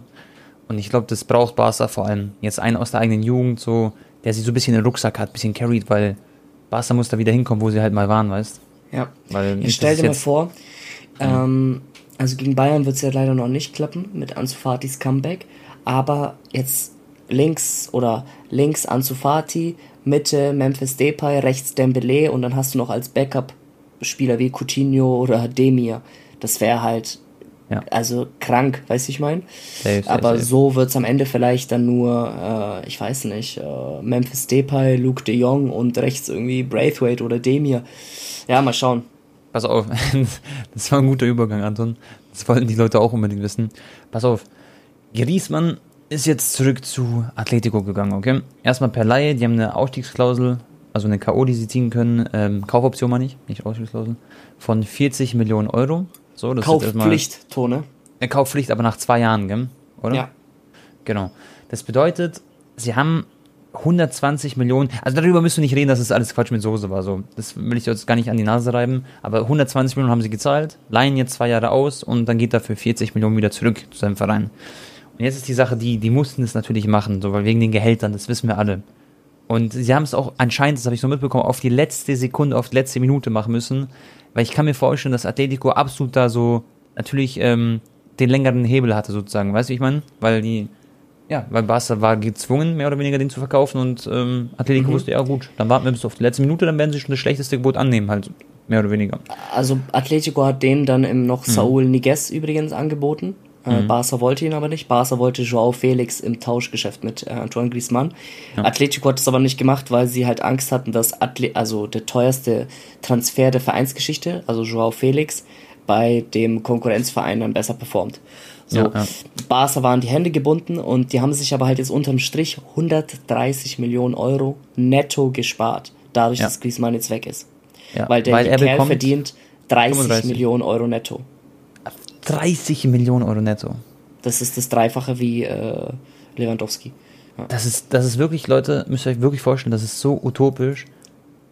Speaker 2: Und ich glaube, das braucht Barca vor allem. Jetzt einen aus der eigenen Jugend, so, der sich so ein bisschen in den Rucksack hat, ein bisschen carried, weil Barca muss da wieder hinkommen, wo sie halt mal waren, weißt
Speaker 1: Ja.
Speaker 2: Weil
Speaker 1: Ich stell dir mal vor, ähm, also gegen Bayern wird es ja leider noch nicht klappen mit Ansu Fatis Comeback, aber jetzt links oder links Ansu Fati, Mitte Memphis Depay, rechts Dembele und dann hast du noch als Backup Spieler wie Coutinho oder Demir. Das wäre halt
Speaker 2: Ja.
Speaker 1: also krank, weißt du, ich meine?
Speaker 2: Safe, safe,
Speaker 1: Aber
Speaker 2: safe.
Speaker 1: so wird's am Ende vielleicht dann nur, äh, ich weiß nicht, äh, Memphis Depay, Luke de Jong und rechts irgendwie Braithwaite oder Demir. Ja, mal schauen.
Speaker 2: Pass auf, das war ein guter Übergang, Anton. Das wollten die Leute auch unbedingt wissen. Pass auf, Griezmann ist jetzt zurück zu Atletico gegangen, okay? Erstmal per Laie, die haben eine Ausstiegsklausel, also eine K.O., die sie ziehen können, ähm, Kaufoption meine ich, nicht Ausstiegsklausel, von 40 Millionen Euro. So, das
Speaker 1: Kaufpflicht, Tone.
Speaker 2: Äh, Kaufpflicht, aber nach zwei Jahren, gell? Oder?
Speaker 1: Ja.
Speaker 2: Genau. Das bedeutet, sie haben 120 Millionen, also darüber müssen wir nicht reden, dass es alles Quatsch mit Soße war. So. Das will ich jetzt gar nicht an die Nase reiben, aber 120 Millionen haben sie gezahlt, leihen jetzt zwei Jahre aus und dann geht dafür 40 Millionen wieder zurück zu seinem Verein. Und jetzt ist die Sache, die, die mussten es natürlich machen, so, weil wegen den Gehältern, das wissen wir alle. Und sie haben es auch anscheinend, das habe ich so mitbekommen, auf die letzte Sekunde, auf die letzte Minute machen müssen, weil ich kann mir vorstellen, dass Atletico absolut da so natürlich ähm, den längeren Hebel hatte sozusagen, weißt du, wie ich meine? Weil die, ja, weil Barca war gezwungen, mehr oder weniger den zu verkaufen und ähm, Atletico wusste, ja gut, dann warten wir bis auf die letzte Minute, dann werden sie schon das schlechteste Gebot annehmen, halt, mehr oder weniger.
Speaker 1: Also Atletico hat den dann im
Speaker 2: Mhm.
Speaker 1: noch Saul Niguez übrigens angeboten. Äh, Barca wollte ihn aber nicht. Barca wollte Joao Felix im Tauschgeschäft mit äh, Antoine Griezmann. Atletico hat es aber nicht gemacht, weil sie halt Angst hatten, dass Atle also der teuerste Transfer der Vereinsgeschichte, also Joao Felix, bei dem Konkurrenzverein dann besser performt. So,
Speaker 2: Ja, ja.
Speaker 1: Barca waren die Hände gebunden und die haben sich aber halt jetzt unterm Strich 130 Millionen Euro netto gespart, dadurch,
Speaker 2: Ja.
Speaker 1: dass Griezmann jetzt weg ist.
Speaker 2: Ja,
Speaker 1: Weil der
Speaker 2: weil er
Speaker 1: Kerl
Speaker 2: bekommt
Speaker 1: verdient 30
Speaker 2: 35.
Speaker 1: Millionen Euro netto.
Speaker 2: 30 Millionen Euro netto.
Speaker 1: Das ist das Dreifache wie äh, Lewandowski.
Speaker 2: Das ist, das ist wirklich, Leute, müsst ihr euch wirklich vorstellen, das ist so utopisch.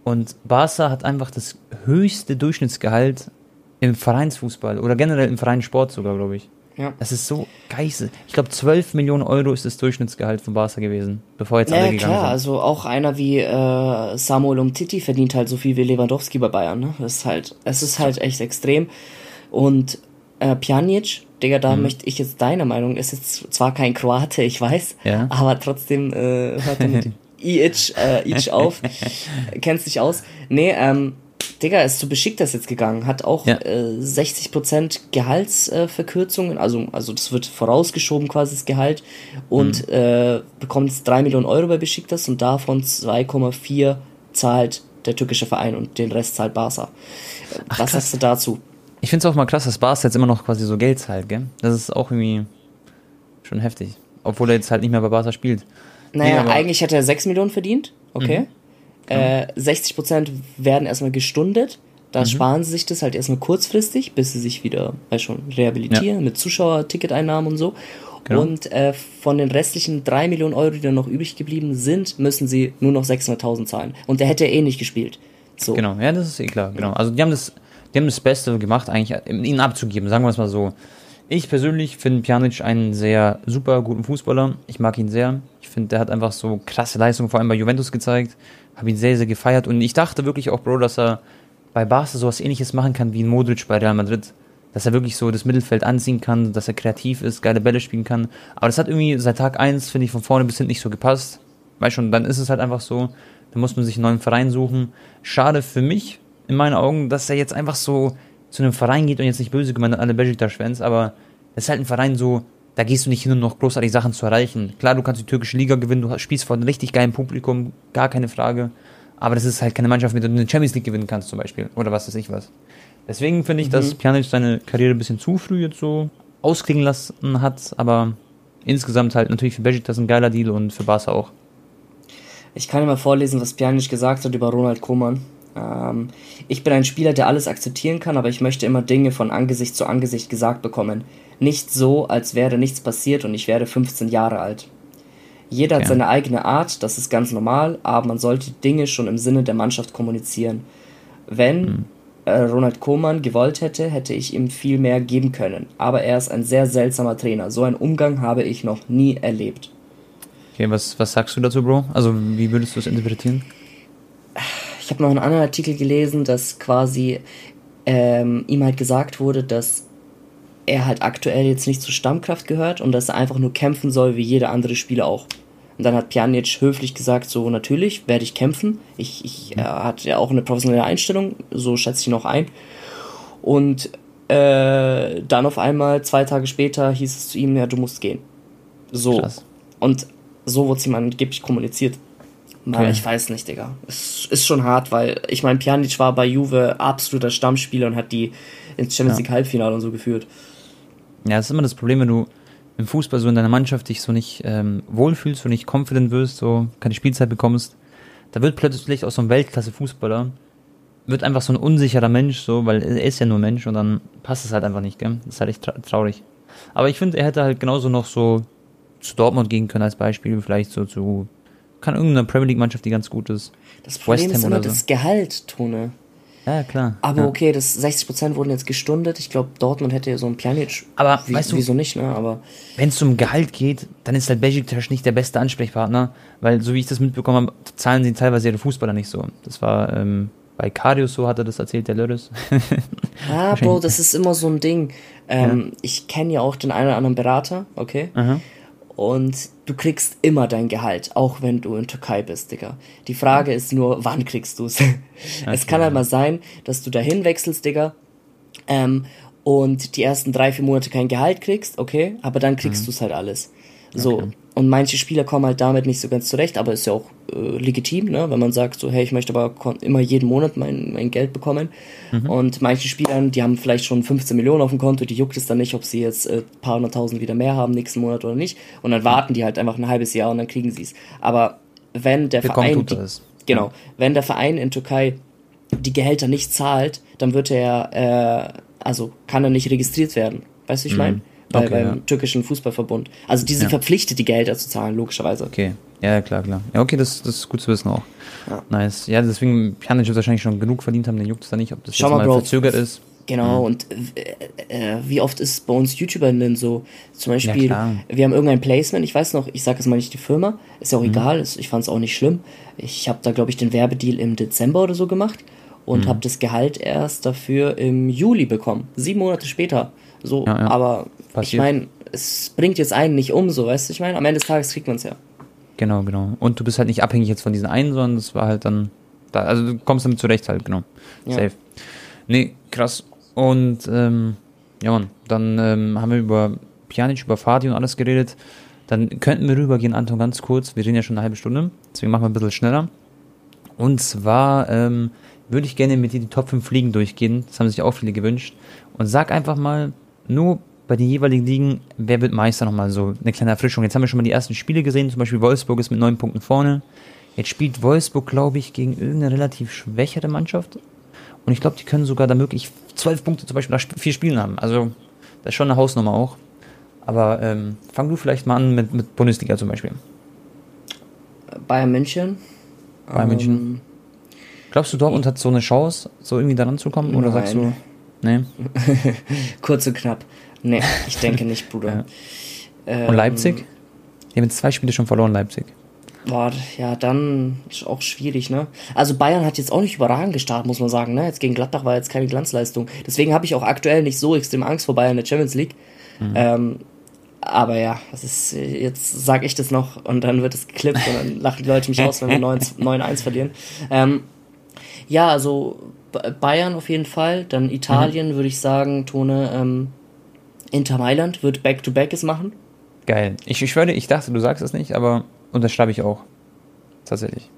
Speaker 2: Und Barca hat einfach das höchste Durchschnittsgehalt im Vereinsfußball oder generell im Vereinssport sogar, glaube ich.
Speaker 1: Ja.
Speaker 2: Das ist so geisel. Ich glaube, 12 Millionen Euro ist das Durchschnittsgehalt von Barca gewesen, bevor jetzt alle
Speaker 1: Ja,
Speaker 2: gegangen
Speaker 1: klar,
Speaker 2: sind.
Speaker 1: also auch einer wie äh, Samuel Umtiti verdient halt so viel wie Lewandowski bei Bayern. Ne? Das ist halt, es ist halt echt extrem. Und äh, Pjanic, Digga, da
Speaker 2: Mhm.
Speaker 1: möchte ich jetzt deine Meinung, ist jetzt zwar kein Kroate, ich weiß,
Speaker 2: Ja.
Speaker 1: aber trotzdem äh, hört er mit Iic, äh, Iic auf, kennst dich aus. Nee, ähm, Digga, ist zu Besiktas jetzt gegangen, hat auch
Speaker 2: Ja.
Speaker 1: äh, 60% Gehaltsverkürzungen, also, also das wird vorausgeschoben quasi das Gehalt und
Speaker 2: Mhm.
Speaker 1: äh, bekommt jetzt 3 Millionen Euro bei Besiktas und davon 2,4 zahlt der türkische Verein und den Rest zahlt Barca. Äh, Was
Speaker 2: krass.
Speaker 1: sagst du dazu?
Speaker 2: Ich finde es auch mal krass, dass Barca jetzt immer noch quasi so Geld zahlt, gell? Das ist auch irgendwie schon heftig. Obwohl er jetzt halt nicht mehr bei Barca spielt.
Speaker 1: Naja,
Speaker 2: Nee, Mhm.
Speaker 1: eigentlich hat er 6 Millionen verdient, okay. Äh, 60% werden erstmal gestundet. Da
Speaker 2: Mhm.
Speaker 1: sparen sie sich das halt erstmal kurzfristig, bis sie sich wieder, weiß schon, rehabilitieren mit Zuschauer, Ticketeinnahmen und so.
Speaker 2: Genau.
Speaker 1: Und äh, von den restlichen 3 Millionen Euro, die dann noch übrig geblieben sind, müssen sie nur noch 600.000 zahlen. Und der hätte eh nicht gespielt. So.
Speaker 2: Genau, ja, das ist eh klar. Genau. Also die haben das, die haben das Beste gemacht, eigentlich ihn abzugeben, sagen wir es mal so. Ich persönlich finde Pjanic einen sehr super guten Fußballer. Ich mag ihn sehr. Ich finde, der hat einfach so krasse Leistungen, vor allem bei Juventus gezeigt. Habe ihn sehr, sehr gefeiert. Und ich dachte wirklich auch, Bro, dass er bei Barca sowas ähnliches machen kann wie ein Modric bei Real Madrid. Dass er wirklich so das Mittelfeld anziehen kann, dass er kreativ ist, geile Bälle spielen kann. Aber das hat irgendwie seit Tag 1, finde ich, von vorne bis hinten nicht so gepasst. Weißt schon, dann ist es halt einfach so, da muss man sich einen neuen Verein suchen. Schade für mich, in meinen Augen, dass er jetzt einfach so zu einem Verein geht und jetzt nicht böse gemeint an alle Besiktas-Fans, aber es ist halt ein Verein so, da gehst du nicht hin, um noch großartig Sachen zu erreichen. Klar, du kannst die türkische Liga gewinnen, du spielst vor einem richtig geilen Publikum, gar keine Frage. Aber das ist halt keine Mannschaft, mit der du eine Champions League gewinnen kannst, zum Beispiel. Oder was weiß ich was. Deswegen finde ich,
Speaker 1: Mhm.
Speaker 2: dass Pjanic seine Karriere ein bisschen zu früh jetzt so ausklingen lassen hat, aber insgesamt halt natürlich für Besiktas ein geiler Deal und für Barca auch.
Speaker 1: Ich kann dir mal vorlesen, was Pjanic gesagt hat über Ronald Koeman. Ähm, ich bin ein Spieler, der alles akzeptieren kann, aber ich möchte immer Dinge von Angesicht zu Angesicht gesagt bekommen. Nicht so, als wäre nichts passiert und ich wäre 15 Jahre alt. Jeder hat
Speaker 2: Okay.
Speaker 1: seine eigene Art, das ist ganz normal, aber man sollte Dinge schon im Sinne der Mannschaft kommunizieren. Wenn äh, Ronald Koeman gewollt hätte, hätte ich ihm viel mehr geben können. Aber er ist ein sehr seltsamer Trainer. So einen Umgang habe ich noch nie erlebt.
Speaker 2: Okay, was, was sagst du dazu, Bro? Also, wie würdest du es interpretieren?
Speaker 1: Ich habe noch einen anderen Artikel gelesen, dass quasi ähm, ihm halt gesagt wurde, dass er halt aktuell jetzt nicht zur Stammkraft gehört und dass er einfach nur kämpfen soll, wie jeder andere Spieler auch. Und dann hat Pjanic höflich gesagt, so natürlich werde ich kämpfen. Ich, ich, er hat ja auch eine professionelle Einstellung, so schätze ich ihn auch ein. Und äh, dann auf einmal, zwei Tage später, hieß es zu ihm, ja, du musst gehen. So.
Speaker 2: Krass.
Speaker 1: Und so wurde es ihm angeblich kommuniziert. Aber
Speaker 2: Okay.
Speaker 1: ich weiß nicht, Digga. Es ist schon hart, weil ich meine, Pjanic war bei Juve absoluter Stammspieler und hat die ins Champions. League Halbfinale und so geführt.
Speaker 2: Ja, das ist immer das Problem, wenn du im Fußball so in deiner Mannschaft dich so nicht ähm, wohlfühlst, so nicht confident wirst, so keine Spielzeit bekommst, da wird plötzlich aus so einem Weltklasse-Fußballer, wird einfach so ein unsicherer Mensch, so, weil er ist ja nur Mensch und dann passt es halt einfach nicht, gell? Das ist halt echt tra traurig. Aber ich finde, er hätte halt genauso noch so zu Dortmund gehen können als Beispiel, vielleicht so zu, kann irgendeine Premier League-Mannschaft, die ganz gut ist.
Speaker 1: Das Problem ist immer
Speaker 2: so.
Speaker 1: das Gehalt, Tone.
Speaker 2: Ja, klar.
Speaker 1: Aber
Speaker 2: ja.
Speaker 1: okay, das 60% wurden jetzt gestundet. Ich glaube, Dortmund hätte ja so einen Pjanic.
Speaker 2: Aber,
Speaker 1: Wie,
Speaker 2: weißt du-
Speaker 1: wieso nicht, ne? Aber
Speaker 2: wenn es um Gehalt geht, dann ist halt Besiktas nicht der beste Ansprechpartner, weil so wie ich das mitbekommen habe, zahlen sie teilweise ihre Fußballer nicht so. Das war ähm, bei Karius so, hat er das erzählt, der Lörres.
Speaker 1: Ah, Bro, das ist immer so ein Ding. Ähm, Ich kenne ja auch den einen oder anderen Berater, okay?
Speaker 2: Aha.
Speaker 1: Und du kriegst immer dein Gehalt, auch wenn du in Türkei bist, Digga. Die Frage ist nur, wann kriegst du's? es kann halt mal sein, dass du dahin wechselst, Digga, ähm, und die ersten drei, vier Monate kein Gehalt kriegst, okay, aber dann kriegst du's halt alles. So. Und manche Spieler kommen halt damit nicht so ganz zurecht, aber ist ja auch äh, legitim, ne? wenn man sagt, so, hey, ich möchte aber immer jeden Monat mein, mein Geld bekommen. Und manche Spieler, die haben vielleicht schon 15 Millionen auf dem Konto, die juckt es dann nicht, ob sie jetzt äh, paar hunderttausend wieder mehr haben nächsten Monat oder nicht. Und dann warten die halt einfach ein halbes Jahr und dann kriegen sie es. Aber wenn der
Speaker 2: Bekommen
Speaker 1: Verein. die-. Genau. Wenn der Verein in Türkei die Gehälter nicht zahlt, dann wird er, äh, also kann er nicht registriert werden. Weißt du, wie ich meine? Bei,
Speaker 2: Mhm. Okay,
Speaker 1: beim
Speaker 2: ja.
Speaker 1: türkischen Fußballverbund. Also die sind
Speaker 2: Ja.
Speaker 1: verpflichtet, die Gehälter zu zahlen, logischerweise.
Speaker 2: Okay, ja, klar, klar. Ja, okay, das, das ist gut zu wissen auch.
Speaker 1: Ja.
Speaker 2: Nice. Ja, deswegen, Pjanic wird wahrscheinlich schon genug verdient haben, den juckt es da nicht, ob das
Speaker 1: Schau
Speaker 2: jetzt
Speaker 1: mal,
Speaker 2: mal
Speaker 1: Bro.
Speaker 2: verzögert ist.
Speaker 1: Genau, und äh, äh, wie oft ist es bei uns YouTubern denn so? Zum Beispiel,
Speaker 2: klar.
Speaker 1: wir haben irgendein Placement, ich weiß noch, ich sage jetzt mal nicht die Firma, ist ja
Speaker 2: Mhm.
Speaker 1: auch egal, ist, ich fand es auch nicht schlimm. Ich habe da, glaube ich, den Werbedeal im Dezember oder so gemacht und
Speaker 2: Mhm.
Speaker 1: habe das Gehalt erst dafür im Juli bekommen, sieben Monate später. So,
Speaker 2: Ja, ja.
Speaker 1: aber ich
Speaker 2: Passiert.
Speaker 1: meine, es bringt jetzt einen nicht um, so, weißt du, ich meine, am Ende des Tages kriegt man es ja.
Speaker 2: Genau, genau. Und du bist halt nicht abhängig jetzt von diesen einen, sondern das war halt dann, da, also du kommst damit zurecht halt, genau.
Speaker 1: Ja.
Speaker 2: Safe. Nee, krass. Und, ähm, ja Mann, dann ähm, haben wir über Pjanic, über Fadi und alles geredet. Dann könnten wir rübergehen, Anton, ganz kurz. Wir reden ja schon eine halbe Stunde, deswegen machen wir ein bisschen schneller. Und zwar ähm, würde ich gerne mit dir die Top 5 Ligen durchgehen. Das haben sich auch viele gewünscht. Und sag einfach mal, nur bei den jeweiligen Ligen, wer wird Meister nochmal so eine kleine Erfrischung. Jetzt haben wir schon mal die ersten Spiele gesehen, zum Beispiel Wolfsburg ist mit neun Punkten vorne. Jetzt spielt Wolfsburg, glaube ich, gegen irgendeine relativ schwächere Mannschaft. Und ich glaube, die können sogar da möglich zwölf Punkte zum Beispiel nach vier Spielen haben. Also, das ist schon eine Hausnummer auch. Aber ähm, fang du vielleicht mal an mit, mit Bundesliga zum Beispiel.
Speaker 1: Bayern München.
Speaker 2: Bayern München. Glaubst du, Dortmund hat so eine Chance, so irgendwie daran zu kommen? Oder sagst du,
Speaker 1: Nein.
Speaker 2: nee?
Speaker 1: Kurz und knapp. Nee, ich denke nicht, Bruder. Ähm,
Speaker 2: Und Leipzig? Die haben jetzt zwei Spiele schon verloren, Leipzig.
Speaker 1: Boah, ja, dann ist auch schwierig, ne? Also Bayern hat jetzt auch nicht überragend gestartet, muss man sagen, ne? Jetzt gegen Gladbach war jetzt keine Glanzleistung. Deswegen habe ich auch aktuell nicht so extrem Angst vor Bayern in der Champions League. Ähm, aber ja, das ist, jetzt sage ich das noch und dann wird es geklippt und dann lachen die Leute mich aus, wenn wir 9 9-1 verlieren. Ähm, ja, also Bayern auf jeden Fall, dann Italien würde ich sagen, Tone, ähm, Inter Mailand wird Back-to-Back es machen.
Speaker 2: Geil. Ich, ich schwöre, ich dachte, du sagst es nicht, aber unterschreibe ich auch. Tatsächlich.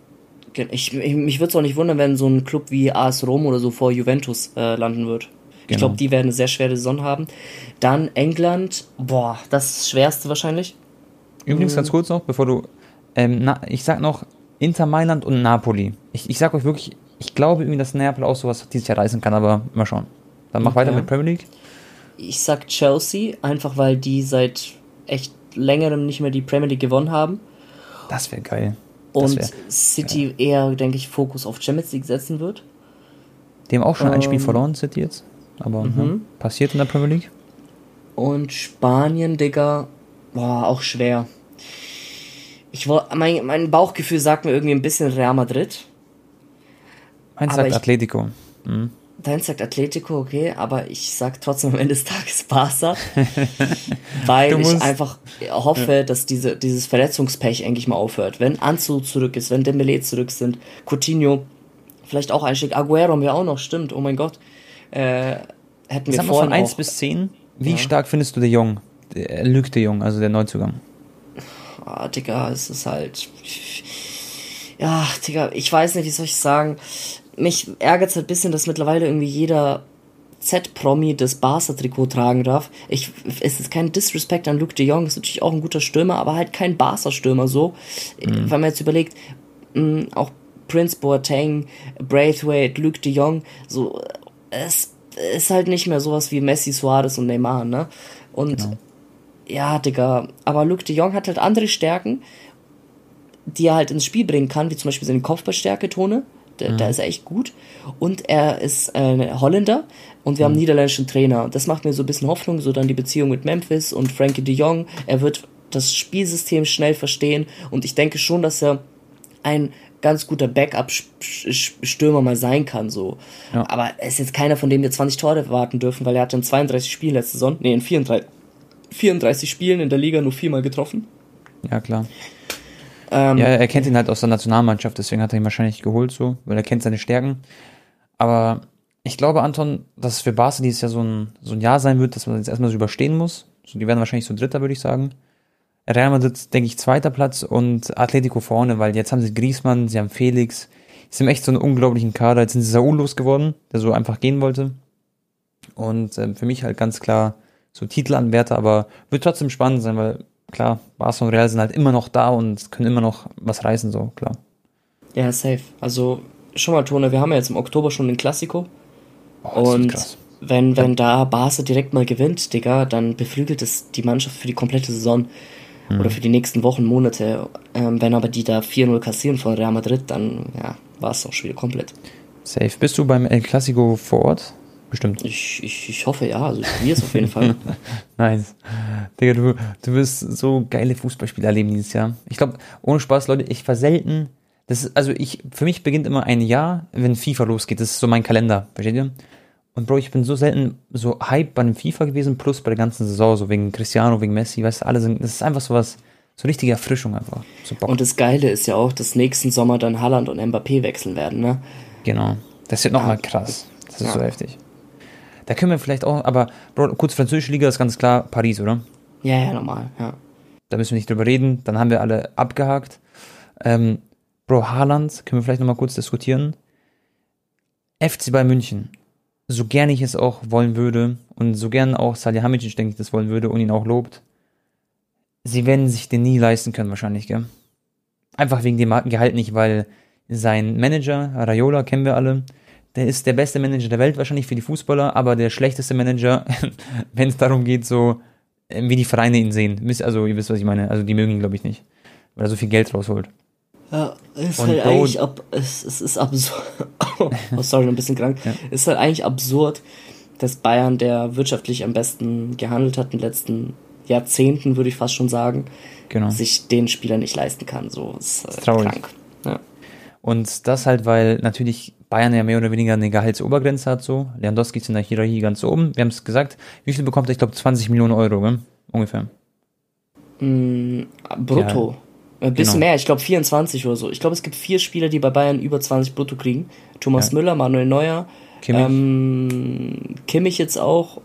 Speaker 1: Ich, ich, mich würde es auch nicht wundern, wenn so ein Club wie AS Rom oder so vor Juventus äh, landen wird. Ich
Speaker 2: Genau.
Speaker 1: glaube, die werden eine sehr schwere Saison haben. Dann England, boah, das Schwerste wahrscheinlich.
Speaker 2: Übrigens ganz kurz noch, bevor du. Ähm, na, ich sag noch Inter Mailand und Napoli. Ich, ich sag euch wirklich, ich glaube irgendwie, dass Neapel auch sowas dieses Jahr reißen kann, aber mal schauen. Dann mach
Speaker 1: Okay.
Speaker 2: weiter mit Premier League.
Speaker 1: Ich sag Chelsea, einfach weil die seit echt längerem nicht mehr die Premier League gewonnen haben.
Speaker 2: Das wäre geil. Das
Speaker 1: Und
Speaker 2: wär,
Speaker 1: City eher, denke ich, Fokus auf Champions League setzen wird.
Speaker 2: haben auch schon ein Spiel
Speaker 1: Ähm,
Speaker 2: verloren, City jetzt. Aber ja, passiert in der Premier League.
Speaker 1: Und Spanien, Digga, boah, auch schwer. Ich mein, mein Bauchgefühl sagt mir irgendwie ein bisschen Real Madrid.
Speaker 2: Eins
Speaker 1: aber
Speaker 2: sagt
Speaker 1: ich-
Speaker 2: Atletico. Mhm.
Speaker 1: Dein sagt Atletico, okay, aber ich sag trotzdem am Ende des Tages Barca, weil ich einfach hoffe, dass diese, dieses Verletzungspech endlich mal aufhört. Wenn Anzu zurück ist, wenn Dembele zurück sind, Coutinho, vielleicht auch einstieg, Aguero wir auch noch, stimmt, oh mein Gott. Äh, hätten wir
Speaker 2: Sag mal von 1
Speaker 1: auch,
Speaker 2: bis 10, wie
Speaker 1: Ja.
Speaker 2: stark findest du De Jong? Der Luc De Jong, also der Neuzugang.
Speaker 1: ah, Digga, es ist halt, ja, Digga, ich weiß nicht, wie soll ich sagen, mich ärgert es halt ein bisschen, dass mittlerweile irgendwie jeder Z-Promi das Barca-Trikot tragen darf. Ich, es ist kein Disrespect an Luke de Jong, ist natürlich auch ein guter Stürmer, aber halt kein Barca-Stürmer so. Wenn man jetzt überlegt, mh, auch Prince Boateng, Braithwaite, Luke de Jong, so, es ist halt nicht mehr sowas wie Messi, Suarez und Neymar, ne? Und ja, Digga, aber Luke de Jong hat halt andere Stärken, die er halt ins Spiel bringen kann, wie zum Beispiel seine Kopfballstärke, Tone. Da, da ist er echt gut. Und er ist äh, Holländer und wir haben einen niederländischen Trainer. Das macht mir so ein bisschen Hoffnung, so dann die Beziehung mit Memphis und Frankie de Jong. Er wird das Spielsystem schnell verstehen und ich denke schon, dass er ein ganz guter Backup-Stürmer mal sein kann, so.
Speaker 2: Ja.
Speaker 1: Aber er ist jetzt keiner, von dem wir 20 Tore erwarten dürfen, weil er hat in 32 Spielen letzte Saison, nee, in 34, 34 Spielen in der Liga nur viermal getroffen.
Speaker 2: Ja, klar.
Speaker 1: Ähm,
Speaker 2: Ja, er kennt ihn halt aus der Nationalmannschaft, deswegen hat er ihn wahrscheinlich geholt, so, weil er kennt seine Stärken. Aber ich glaube, Anton, dass für Barca dieses Jahr so ein, so ein Jahr sein wird, dass man jetzt erstmal so überstehen muss. So, die werden wahrscheinlich so Dritter, würde ich sagen. Real Madrid, denke ich, zweiter Platz und Atletico vorne, weil jetzt haben sie Griezmann, sie haben Felix. Sie haben echt so einen unglaublichen Kader. Jetzt sind sie Saul losgeworden, der so einfach gehen wollte. Und ähm, für mich halt ganz klar so Titelanwärter, aber wird trotzdem spannend sein, weil klar, Barca und Real sind halt immer noch da und können immer noch was reißen, so, klar.
Speaker 1: Ja, safe. Also, schon mal, Tone, wir haben ja jetzt im Oktober schon den Klassiko.
Speaker 2: Oh,
Speaker 1: Und
Speaker 2: krass.
Speaker 1: wenn, wenn da Barca direkt mal gewinnt, Digga, dann beflügelt es die Mannschaft für die komplette Saison.
Speaker 2: Mhm.
Speaker 1: Oder für die nächsten Wochen, Monate. Ähm, wenn aber die da 4-0 kassieren von Real Madrid, dann ja, war es auch schon wieder komplett.
Speaker 2: Safe. Bist du beim El Clasico vor Ort? Bestimmt.
Speaker 1: Ich, ich, ich hoffe ja, also ich probiere es auf jeden Fall.
Speaker 2: Nice. Digga, du, du wirst so geile Fußballspiele erleben dieses Jahr. Ich glaube, ohne Spaß, Leute, ich verselten. Das ist, also ich, für mich beginnt immer ein Jahr, wenn FIFA losgeht. Das ist so mein Kalender, versteht ihr? Und Bro, ich bin so selten so hype bei einem FIFA gewesen, plus bei der ganzen Saison, so wegen Cristiano, wegen Messi, weißt du, alle sind, das ist einfach so was, so richtige Erfrischung einfach. So.
Speaker 1: Und das Geile ist ja auch, dass nächsten Sommer dann Haaland und Mbappé wechseln werden, ne?
Speaker 2: Genau. Das wird nochmal
Speaker 1: Ja.
Speaker 2: krass. Das ist
Speaker 1: Ja.
Speaker 2: so heftig. Da können wir vielleicht auch, aber Bro, kurz französische Liga ist ganz klar Paris, oder?
Speaker 1: Ja, ja, normal, ja.
Speaker 2: Da müssen wir nicht drüber reden. Dann haben wir alle abgehakt. Ähm, Bro, Haaland, können wir vielleicht nochmal kurz diskutieren. FC bei München. So gern ich es auch wollen würde und so gern auch Salihamidzic, denke ich, das wollen würde und ihn auch lobt. Sie werden sich den nie leisten können wahrscheinlich, gell? Einfach wegen dem Gehalt nicht, weil sein Manager, Raiola, kennen wir alle, der ist der beste Manager der Welt wahrscheinlich für die Fußballer, aber der schlechteste Manager, wenn es darum geht, so äh, wie die Vereine ihn sehen. Also, ihr wisst, was ich meine. Also, die mögen ihn, glaube ich, nicht. Weil er so viel Geld rausholt.
Speaker 1: Ja, ist
Speaker 2: Und
Speaker 1: halt
Speaker 2: Bro-
Speaker 1: eigentlich ab, es, es ist absurd. oh, sorry, ein bisschen krank. Es ist halt eigentlich absurd, dass Bayern, der wirtschaftlich am besten gehandelt hat in den letzten Jahrzehnten, würde ich fast schon sagen,
Speaker 2: Genau.
Speaker 1: sich den Spieler nicht leisten kann. So ist, äh,
Speaker 2: traurig.
Speaker 1: krank. Ja.
Speaker 2: Und das halt, weil natürlich Bayern ja mehr oder weniger eine Gehaltsobergrenze hat, so. Lewandowski ist in der Hierarchie ganz oben. Wir haben es gesagt. Wie viel bekommt er? Ich glaube 20 Millionen Euro, gell? ungefähr.
Speaker 1: Mm, brutto. Ein bisschen
Speaker 2: genau.
Speaker 1: mehr, ich glaube 24 oder so. Ich glaube, es gibt vier Spieler, die bei Bayern über 20 brutto kriegen. Thomas
Speaker 2: Ja.
Speaker 1: Müller, Manuel Neuer,
Speaker 2: Kimmich.
Speaker 1: Ähm, Kimmich jetzt auch.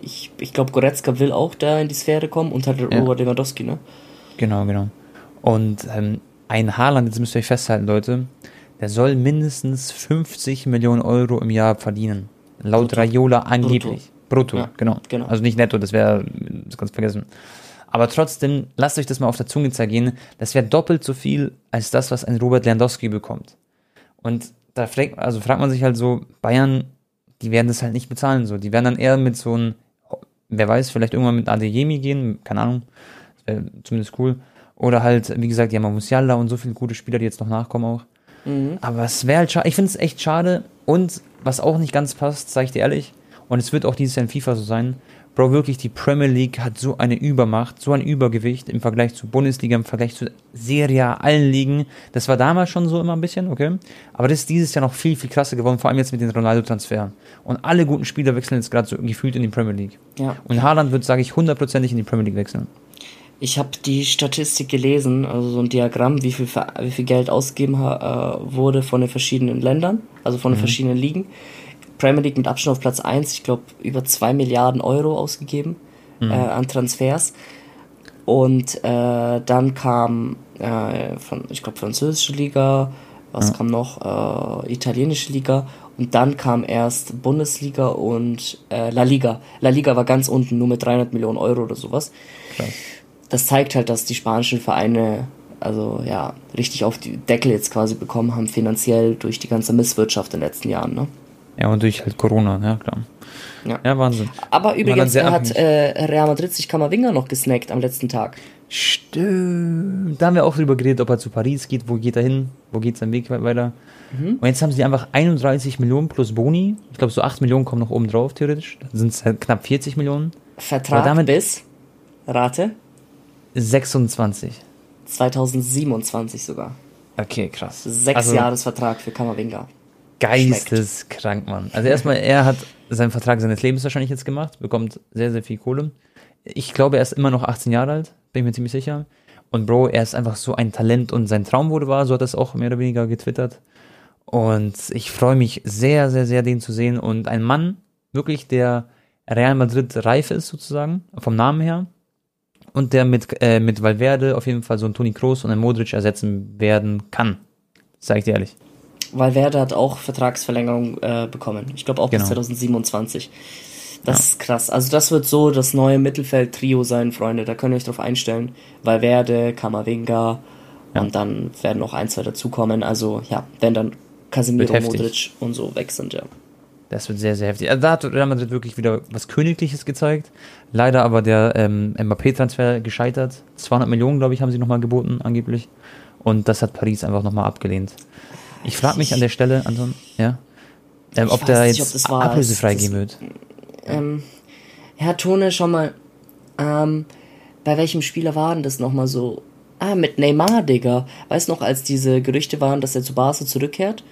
Speaker 1: Ich, ich glaube, Goretzka will auch da in die Sphäre kommen und halt Robert Lewandowski, ne?
Speaker 2: Genau, genau. Und ähm, ein Haaland, jetzt müsst ihr euch festhalten, Leute, der soll mindestens 50 Millionen Euro im Jahr verdienen. Laut
Speaker 1: Brutto.
Speaker 2: Raiola angeblich. Brutto,
Speaker 1: Ja,
Speaker 2: genau.
Speaker 1: genau.
Speaker 2: Also nicht netto, das wäre, das kannst du vergessen. Aber trotzdem, lasst euch das mal auf der Zunge zergehen, das wäre doppelt so viel als das, was ein Robert Lewandowski bekommt. Und da fragt, also fragt man sich halt so, Bayern, die werden das halt nicht bezahlen so. Die werden dann eher mit so einem, wer weiß, vielleicht irgendwann mit Adeyemi gehen, keine Ahnung, zumindest cool. Oder halt, wie gesagt, haben auch Musiala und so viele gute Spieler, die jetzt noch nachkommen auch. Aber es wäre halt schade, ich finde es echt schade. Und was auch nicht ganz passt, sage ich dir ehrlich, und es wird auch dieses Jahr in FIFA so sein, Bro, wirklich, die Premier League hat so eine Übermacht, so ein Übergewicht im Vergleich zur Bundesliga, im Vergleich zu Serie A, allen Ligen. Das war damals schon so immer ein bisschen, okay? Aber das ist dieses Jahr noch viel, viel krasser geworden, vor allem jetzt mit den Ronaldo-Transfer. Und alle guten Spieler wechseln jetzt gerade so gefühlt in die Premier League.
Speaker 1: Ja.
Speaker 2: Und Haaland wird, sage ich, hundertprozentig in die Premier League wechseln.
Speaker 1: Ich habe die Statistik gelesen, also so ein Diagramm, wie viel, wie viel Geld ausgegeben äh, wurde von den verschiedenen Ländern, also von den verschiedenen Ligen. Premier League mit Abstand auf Platz 1, ich glaube, über 2 Milliarden Euro ausgegeben äh, an Transfers. Und äh, dann kam äh, von, ich glaube, französische Liga, was kam noch? Äh, italienische Liga. Und dann kam erst Bundesliga und äh, La Liga. La Liga war ganz unten, nur mit 300 Millionen Euro oder sowas.
Speaker 2: Krass.
Speaker 1: Das zeigt halt, dass die spanischen Vereine also ja richtig auf die Deckel jetzt quasi bekommen haben, finanziell durch die ganze Misswirtschaft in den letzten Jahren. Ne?
Speaker 2: Ja, und durch halt Corona, ja klar.
Speaker 1: Ja.
Speaker 2: Ja, Wahnsinn.
Speaker 1: Aber übrigens
Speaker 2: sehr
Speaker 1: hat äh, Real Madrid sich Kammerwinger noch gesnackt am letzten Tag.
Speaker 2: Stimmt. Da haben wir auch drüber geredet, ob er zu Paris geht, wo geht er hin, wo geht sein Weg weiter.
Speaker 1: Mhm.
Speaker 2: Und jetzt haben sie einfach 31 Millionen plus Boni. Ich glaube, so 8 Millionen kommen noch oben drauf, theoretisch. Dann sind es halt knapp 40 Millionen.
Speaker 1: Vertrag
Speaker 2: Aber damit-
Speaker 1: bis, rate,
Speaker 2: 26.
Speaker 1: 2027 sogar.
Speaker 2: Okay, krass.
Speaker 1: Sechs
Speaker 2: also,
Speaker 1: Jahresvertrag für Kammerwinger.
Speaker 2: Geisteskrank, Mann. Also erstmal, er hat seinen Vertrag seines Lebens wahrscheinlich jetzt gemacht, bekommt sehr, sehr viel Kohle. Ich glaube, er ist immer noch 18 Jahre alt, bin ich mir ziemlich sicher. Und Bro, er ist einfach so ein Talent und sein Traum wurde wahr, so hat er es auch mehr oder weniger getwittert. Und ich freue mich sehr, sehr, sehr, den zu sehen. Und ein Mann, wirklich, der Real Madrid reif ist, sozusagen, vom Namen her. Und der mit, äh, mit Valverde auf jeden Fall so ein Toni Kroos und ein Modric ersetzen werden kann. Sag ich dir ehrlich.
Speaker 1: Valverde hat auch Vertragsverlängerung äh, bekommen. Ich glaube auch bis
Speaker 2: Genau.
Speaker 1: 2027. Das ist krass. Also das wird so das neue Mittelfeld-Trio sein, Freunde. Da könnt ihr euch drauf einstellen. Valverde, Kamavinga und dann werden noch ein, zwei dazukommen. Also ja, wenn dann Casemiro. Modric und so weg sind, ja.
Speaker 2: Das wird sehr, sehr heftig. Also da hat Real Madrid wirklich wieder was Königliches gezeigt. Leider aber der ähm, Mbappé-Transfer gescheitert. 200 Millionen, glaube ich, haben sie nochmal geboten, angeblich. Und das hat Paris einfach nochmal abgelehnt. Ich frage mich an der Stelle, Anton, ja, ähm, ob der
Speaker 1: nicht,
Speaker 2: jetzt
Speaker 1: ob
Speaker 2: ablösefrei
Speaker 1: Das-
Speaker 2: gehen wird.
Speaker 1: Ähm, Herr Tone, schau mal, ähm, bei welchem Spieler war denn das nochmal so? Ah, mit Neymar, Digga. Weißt du noch, als diese Gerüchte waren, dass er zu Barca zurückkehrt?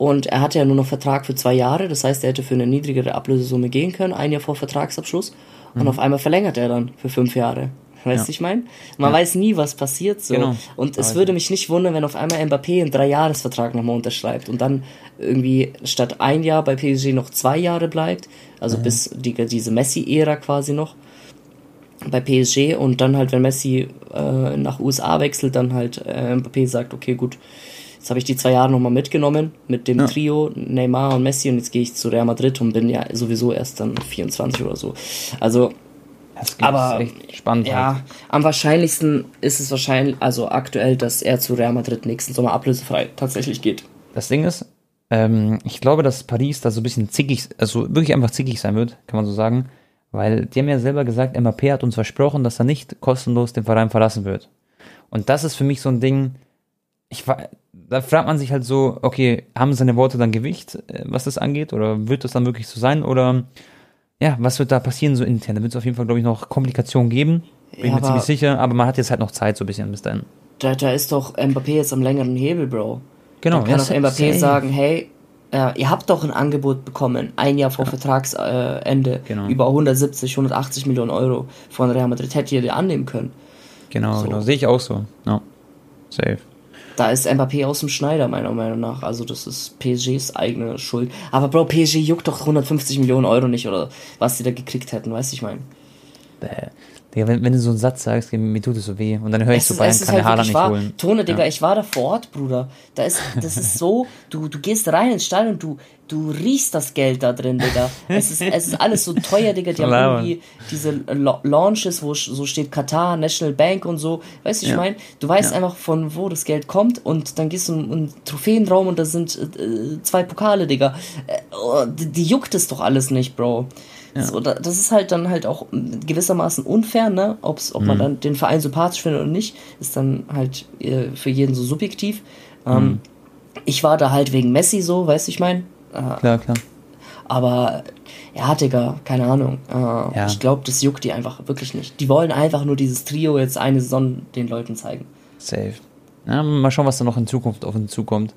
Speaker 1: Und er hatte ja nur noch Vertrag für zwei Jahre, das heißt, er hätte für eine niedrigere Ablösesumme gehen können, ein Jahr vor Vertragsabschluss. Und auf einmal verlängert er dann für fünf Jahre. Weißt du, ich meine? Man weiß nie, was passiert so.
Speaker 2: Genau.
Speaker 1: Und es würde mich nicht wundern, wenn auf einmal Mbappé einen Dreijahresvertrag nochmal unterschreibt und dann irgendwie statt ein Jahr bei PSG noch zwei Jahre bleibt. Also bis die, diese Messi-Ära quasi noch bei PSG und dann halt, wenn Messi äh, nach USA wechselt, dann halt äh, Mbappé sagt, okay, gut, jetzt habe ich die zwei Jahre nochmal mitgenommen mit dem Trio Neymar und Messi und jetzt gehe ich zu Real Madrid und bin ja sowieso erst dann 24 oder so. Also
Speaker 2: Das ist
Speaker 1: aber
Speaker 2: echt spannend. halt.
Speaker 1: ja, am wahrscheinlichsten ist es wahrscheinlich, also aktuell, dass er zu Real Madrid nächsten Sommer ablösefrei tatsächlich geht.
Speaker 2: Das Ding ist, ähm, ich glaube, dass Paris da so ein bisschen zickig, also wirklich einfach zickig sein wird, kann man so sagen, Weil die haben ja selber gesagt, Mbappé hat uns versprochen, dass er nicht kostenlos den Verein verlassen wird. Und das ist für mich so ein Ding, ich war, da fragt man sich halt so, okay, haben seine Worte dann Gewicht, äh, was das angeht, oder wird das dann wirklich so sein, oder ja, was wird da passieren so intern? Da wird es auf jeden Fall, glaube ich, noch Komplikationen geben, bin
Speaker 1: Ja,
Speaker 2: mir ziemlich sicher, aber man hat jetzt halt noch Zeit so ein bisschen bis dahin.
Speaker 1: Da, da ist doch Mbappé jetzt am längeren Hebel, Bro.
Speaker 2: Genau,
Speaker 1: Dann kann
Speaker 2: ja,
Speaker 1: doch Mbappé sagen, hey, äh, ihr habt doch ein Angebot bekommen, ein Jahr vor Vertragsende, äh,
Speaker 2: Genau.
Speaker 1: über 170, 180 Millionen Euro von Real Madrid. Hättet ihr die annehmen können.
Speaker 2: Genau,
Speaker 1: So.
Speaker 2: genau, sehe ich auch so. Ja, safe.
Speaker 1: Da ist Mbappé aus dem Schneider, meiner Meinung nach. Also das ist PSGs eigene Schuld. Aber Bro, PSG juckt doch 150 Millionen Euro nicht, oder was die da gekriegt hätten, weißt du, ich meine.
Speaker 2: Digga, wenn, wenn du so einen Satz sagst, mir tut es so weh. Und dann höre ich so, Bayern kann der Haaland nicht
Speaker 1: wahr.
Speaker 2: holen.
Speaker 1: Tone, Digga,
Speaker 2: Ja.
Speaker 1: ich war da vor Ort, Bruder. Da ist, das ist so, du, du gehst rein ins Stadion und du, du riechst das Geld da drin, Digga. Es ist, es ist alles so teuer, Digga. Die haben irgendwie diese La- Launches, wo so steht Katar, National Bank und so. Weißt du, ich
Speaker 2: Ja.
Speaker 1: meine, du weißt
Speaker 2: Ja.
Speaker 1: einfach, von wo das Geld kommt und dann gehst du in in einen Trophäenraum und da sind äh, zwei Pokale, Digga. Äh, oh, die, die juckt es doch alles nicht, Bro. So, da, das ist halt dann halt auch gewissermaßen unfair, ne? Ob's, ob man
Speaker 2: Mhm.
Speaker 1: dann den Verein sympathisch findet oder nicht, ist dann halt äh, für jeden so subjektiv. Ähm,
Speaker 2: Mhm.
Speaker 1: Ich war da halt wegen Messi so, weißt du, ich mein. Äh,
Speaker 2: Klar, klar.
Speaker 1: aber ja, Digga, keine Ahnung. Äh, Ich glaube, das juckt die einfach wirklich nicht. Die wollen einfach nur dieses Trio jetzt eine Saison den Leuten zeigen.
Speaker 2: Safe. Ja, mal schauen, was da noch in Zukunft auf uns zukommt.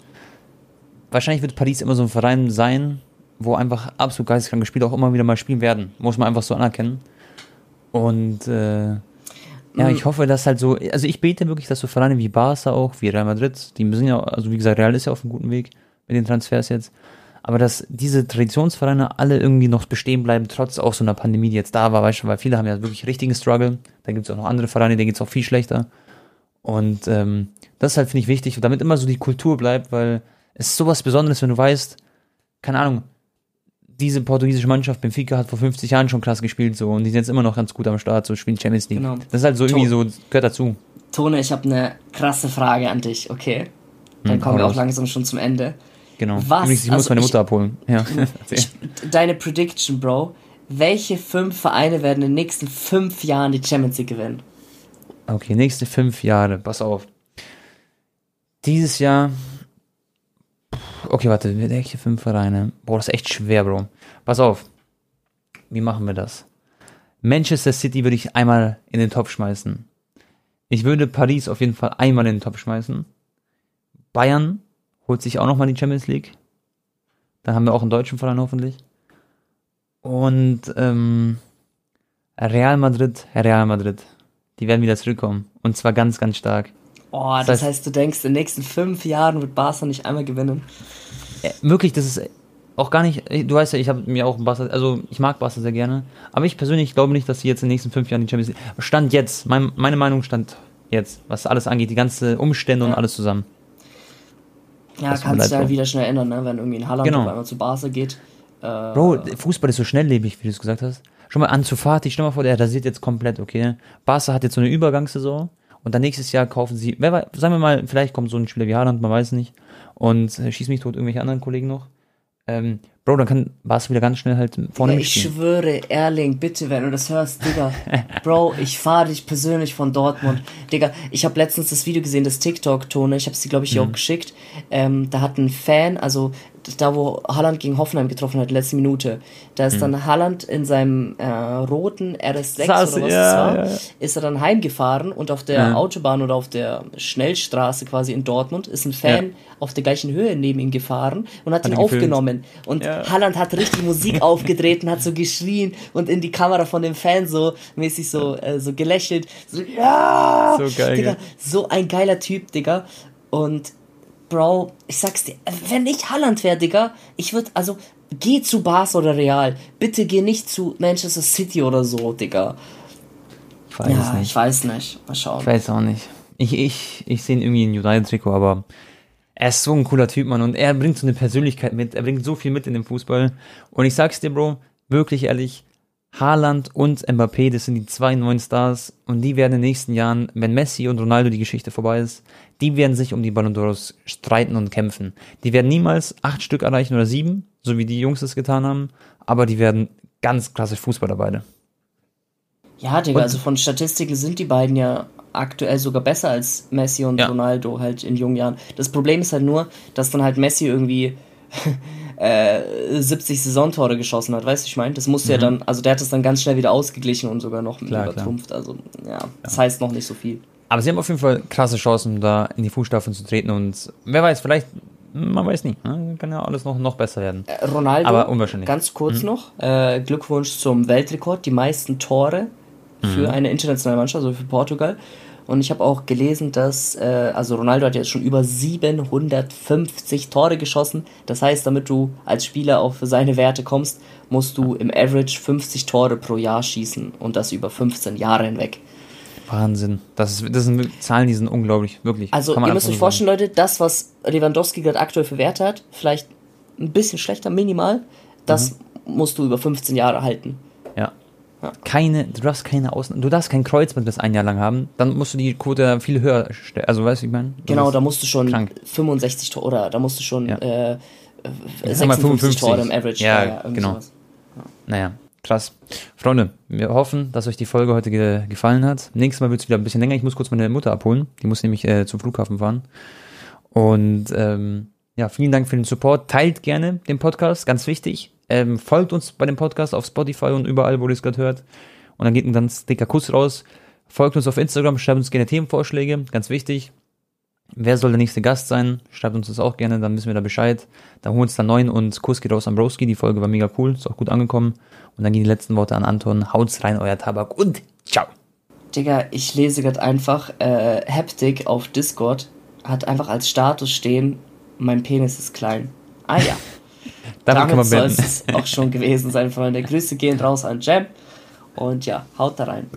Speaker 2: Wahrscheinlich wird Paris immer so ein Verein sein, wo einfach absolut geisteskranke Spieler auch immer wieder mal spielen werden. Muss man einfach so anerkennen. Und äh, ja,
Speaker 1: Mhm.
Speaker 2: ich hoffe, dass halt so, also ich bete wirklich, dass so Vereine wie Barca auch, wie Real Madrid, die sind ja, also wie gesagt, Real ist ja auf einem guten Weg mit den Transfers jetzt. Aber dass diese Traditionsvereine alle irgendwie noch bestehen bleiben, trotz auch so einer Pandemie, die jetzt da war, weißt du, weil viele haben ja wirklich richtigen Struggle. Da gibt es auch noch andere Vereine, denen geht es auch viel schlechter. Und ähm, das ist halt, finde ich, wichtig, damit immer so die Kultur bleibt, weil es ist sowas Besonderes, wenn du weißt, keine Ahnung, diese portugiesische Mannschaft, Benfica, hat vor 50 Jahren schon krass gespielt, so, und die sind jetzt immer noch ganz gut am Start, so spielen Champions League.
Speaker 1: Genau.
Speaker 2: Das ist halt so irgendwie so, gehört dazu.
Speaker 1: Tone, ich habe eine krasse Frage an dich, okay? Dann
Speaker 2: Hm,
Speaker 1: kommen wir auch langsam schon zum Ende.
Speaker 2: Genau.
Speaker 1: Was?
Speaker 2: Übrigens, ich muss
Speaker 1: Also
Speaker 2: meine
Speaker 1: ich-
Speaker 2: Mutter abholen. Ja.
Speaker 1: Ich, deine Prediction, Bro. Welche fünf Vereine werden in den nächsten fünf Jahren die Champions League gewinnen?
Speaker 2: Okay, nächste fünf Jahre, pass auf. Dieses Jahr. Okay, warte, welche fünf Vereine? Boah, das ist echt schwer, Bro. Pass auf. Wie machen wir das? Manchester City würde ich einmal in den Topf schmeißen. Ich würde Paris auf jeden Fall einmal in den Topf schmeißen. Bayern holt sich auch nochmal die Champions League. Dann haben wir auch einen deutschen Verein hoffentlich. Und ähm, Real Madrid, Real Madrid. Die werden wieder zurückkommen. Und zwar ganz, ganz stark.
Speaker 1: Oh, das,
Speaker 2: Das heißt-
Speaker 1: heißt, du denkst, in den nächsten fünf Jahren wird Barca nicht einmal gewinnen.
Speaker 2: Wirklich, das ist auch gar nicht, du weißt ja, ich habe mir auch Barca, also ich mag Barca sehr gerne, aber ich persönlich glaube nicht, dass sie jetzt in den nächsten fünf Jahren die Champions League, Stand jetzt, mein, meine Meinung stand jetzt, was alles angeht, die ganze Umstände und
Speaker 1: Ja.
Speaker 2: alles zusammen.
Speaker 1: Ja,
Speaker 2: Das
Speaker 1: du ja
Speaker 2: Bro.
Speaker 1: wieder schnell ändern, ne? wenn irgendwie ein Haaland
Speaker 2: Genau.
Speaker 1: auf einmal zu Barca geht. Äh,
Speaker 2: Bro, Fußball ist so schnelllebig, wie du es gesagt hast. Schon mal Ansu Fati, stell mal vor, der rasiert jetzt komplett, okay? Barca hat jetzt so eine Übergangssaison und dann nächstes Jahr kaufen sie, wer sagen wir mal, vielleicht kommt so ein Spieler wie Haaland, man weiß nicht, und äh, schießt mich tot irgendwelche anderen Kollegen noch. Ähm, Bro, dann kann Barca wieder ganz schnell halt vorne
Speaker 1: Ja, ich
Speaker 2: mitspielen.
Speaker 1: schwöre, Erling, bitte, wenn du das hörst, Digga. Bro, ich fahre dich persönlich von Dortmund. Digga, ich habe letztens das Video gesehen, das TikTok-Tone, ich habe es dir, glaube ich,
Speaker 2: Mhm.
Speaker 1: auch geschickt. Ähm, da hat ein Fan, also da, wo Haaland gegen Hoffenheim getroffen hat, letzte Minute, da ist dann Haaland in seinem äh, roten RS6
Speaker 2: Mhm. Saß-
Speaker 1: oder was
Speaker 2: ja,
Speaker 1: das war,
Speaker 2: ja, ja.
Speaker 1: ist er dann heimgefahren und auf der. Autobahn oder auf der Schnellstraße quasi in Dortmund ist ein Fan auf der gleichen Höhe neben ihm gefahren und hat, ihn
Speaker 2: ihn gefilmt.
Speaker 1: aufgenommen. Und
Speaker 2: Ja.
Speaker 1: Haaland hat richtig Musik aufgedreht und hat so geschrien und in die Kamera von dem Fan so mäßig so, äh, so gelächelt. So, ja!
Speaker 2: So geil,
Speaker 1: Digga, so ein geiler Typ, Digga. Und Bro, ich sag's dir, wenn ich Haaland wäre, Digga, ich würde, also, geh zu Barca oder Real. Bitte geh nicht zu Manchester City oder so, Digga.
Speaker 2: Ich weiß
Speaker 1: Ja,
Speaker 2: nicht.
Speaker 1: ich weiß nicht. Mal schauen.
Speaker 2: Ich weiß auch nicht. Ich, ich, ich sehe ihn irgendwie in United-Trikot, aber er ist so ein cooler Typ, Mann. Und er bringt so eine Persönlichkeit mit. Er bringt so viel mit in den Fußball. Und ich sag's dir, Bro, wirklich ehrlich, Haaland und Mbappé, das sind die zwei neuen Stars. Und die werden in den nächsten Jahren, wenn Messi und Ronaldo die Geschichte vorbei ist, die werden sich um die Ballon d'Ors streiten und kämpfen. Die werden niemals acht Stück erreichen oder sieben, so wie die Jungs es getan haben. Aber die werden ganz klassisch Fußballer beide.
Speaker 1: Ja, Digga,
Speaker 2: Und-
Speaker 1: also von Statistiken sind die beiden ja aktuell sogar besser als Messi und
Speaker 2: Ja.
Speaker 1: Ronaldo halt in jungen Jahren. Das Problem ist halt nur, dass dann halt Messi irgendwie äh, 70 Saisontore geschossen hat, weißt du, ich meine? Das musste ja dann, also der hat das dann ganz schnell wieder ausgeglichen und sogar noch
Speaker 2: Mhm. Klar,
Speaker 1: übertrumpft. Also, ja, das heißt noch nicht so viel.
Speaker 2: Aber sie haben auf jeden Fall krasse Chancen, da in die Fußstapfen zu treten und wer weiß, vielleicht, man weiß nie, ne? kann ja alles noch, noch besser werden.
Speaker 1: Äh, Ronaldo,
Speaker 2: Aber unwahrscheinlich.
Speaker 1: ganz kurz noch, äh, Glückwunsch zum Weltrekord, die meisten Tore für eine internationale Mannschaft, also für Portugal. Und ich habe auch gelesen, dass, äh, also Ronaldo hat jetzt schon über 750 Tore geschossen. Das heißt, damit du als Spieler auf seine Werte kommst, musst du im Average 50 Tore pro Jahr schießen und das über 15 Jahre hinweg.
Speaker 2: Wahnsinn. Das, ist, das sind Zahlen, die sind unglaublich, wirklich.
Speaker 1: Also ihr müsst euch vorstellen, Leute, das, was Lewandowski gerade aktuell für Werte hat, vielleicht ein bisschen schlechter, minimal, das musst du über 15 Jahre halten.
Speaker 2: sagen. Ja. Keine, du darfst keine Außen, du darfst kein Kreuzband das ein Jahr lang haben, dann musst du die Quote viel höher stellen. Also, weißt du, ich meine?
Speaker 1: Genau, da musst du schon
Speaker 2: krank.
Speaker 1: 65 Tore, oder da musst du schon
Speaker 2: Ja.
Speaker 1: äh,
Speaker 2: sag mal
Speaker 1: 56
Speaker 2: 55.
Speaker 1: Tore im Average.
Speaker 2: Ja,
Speaker 1: irgendwie
Speaker 2: genau.
Speaker 1: sowas.
Speaker 2: Naja, krass. Freunde, wir hoffen, dass euch die Folge heute ge gefallen hat. Nächstes Mal wird es wieder ein bisschen länger. Ich muss kurz meine Mutter abholen. Die muss nämlich äh, zum Flughafen fahren. Und ähm, ja, vielen Dank für den Support. Teilt gerne den Podcast, ganz wichtig. Ähm, folgt uns bei dem Podcast auf Spotify und überall, wo ihr es gerade hört. Und dann geht ein ganz dicker Kuss raus. Folgt uns auf Instagram, schreibt uns gerne Themenvorschläge, ganz wichtig. Wer soll der nächste Gast sein? Schreibt uns das auch gerne, dann wissen wir da Bescheid. Dann holen wir uns da neun und Kuss geht raus an Broski. Die Folge war mega cool, ist auch gut angekommen. Und dann gehen die letzten Worte an Anton. Haut's rein, euer Tabak und ciao.
Speaker 1: Digga, ich lese gerade einfach, äh, Haptic auf Discord hat einfach als Status stehen, mein Penis ist klein. Ah ja.
Speaker 2: Damit, kann
Speaker 1: Damit
Speaker 2: man
Speaker 1: soll es auch schon gewesen sein, Freunde. Grüße gehen raus an Jam. Und ja, haut da rein.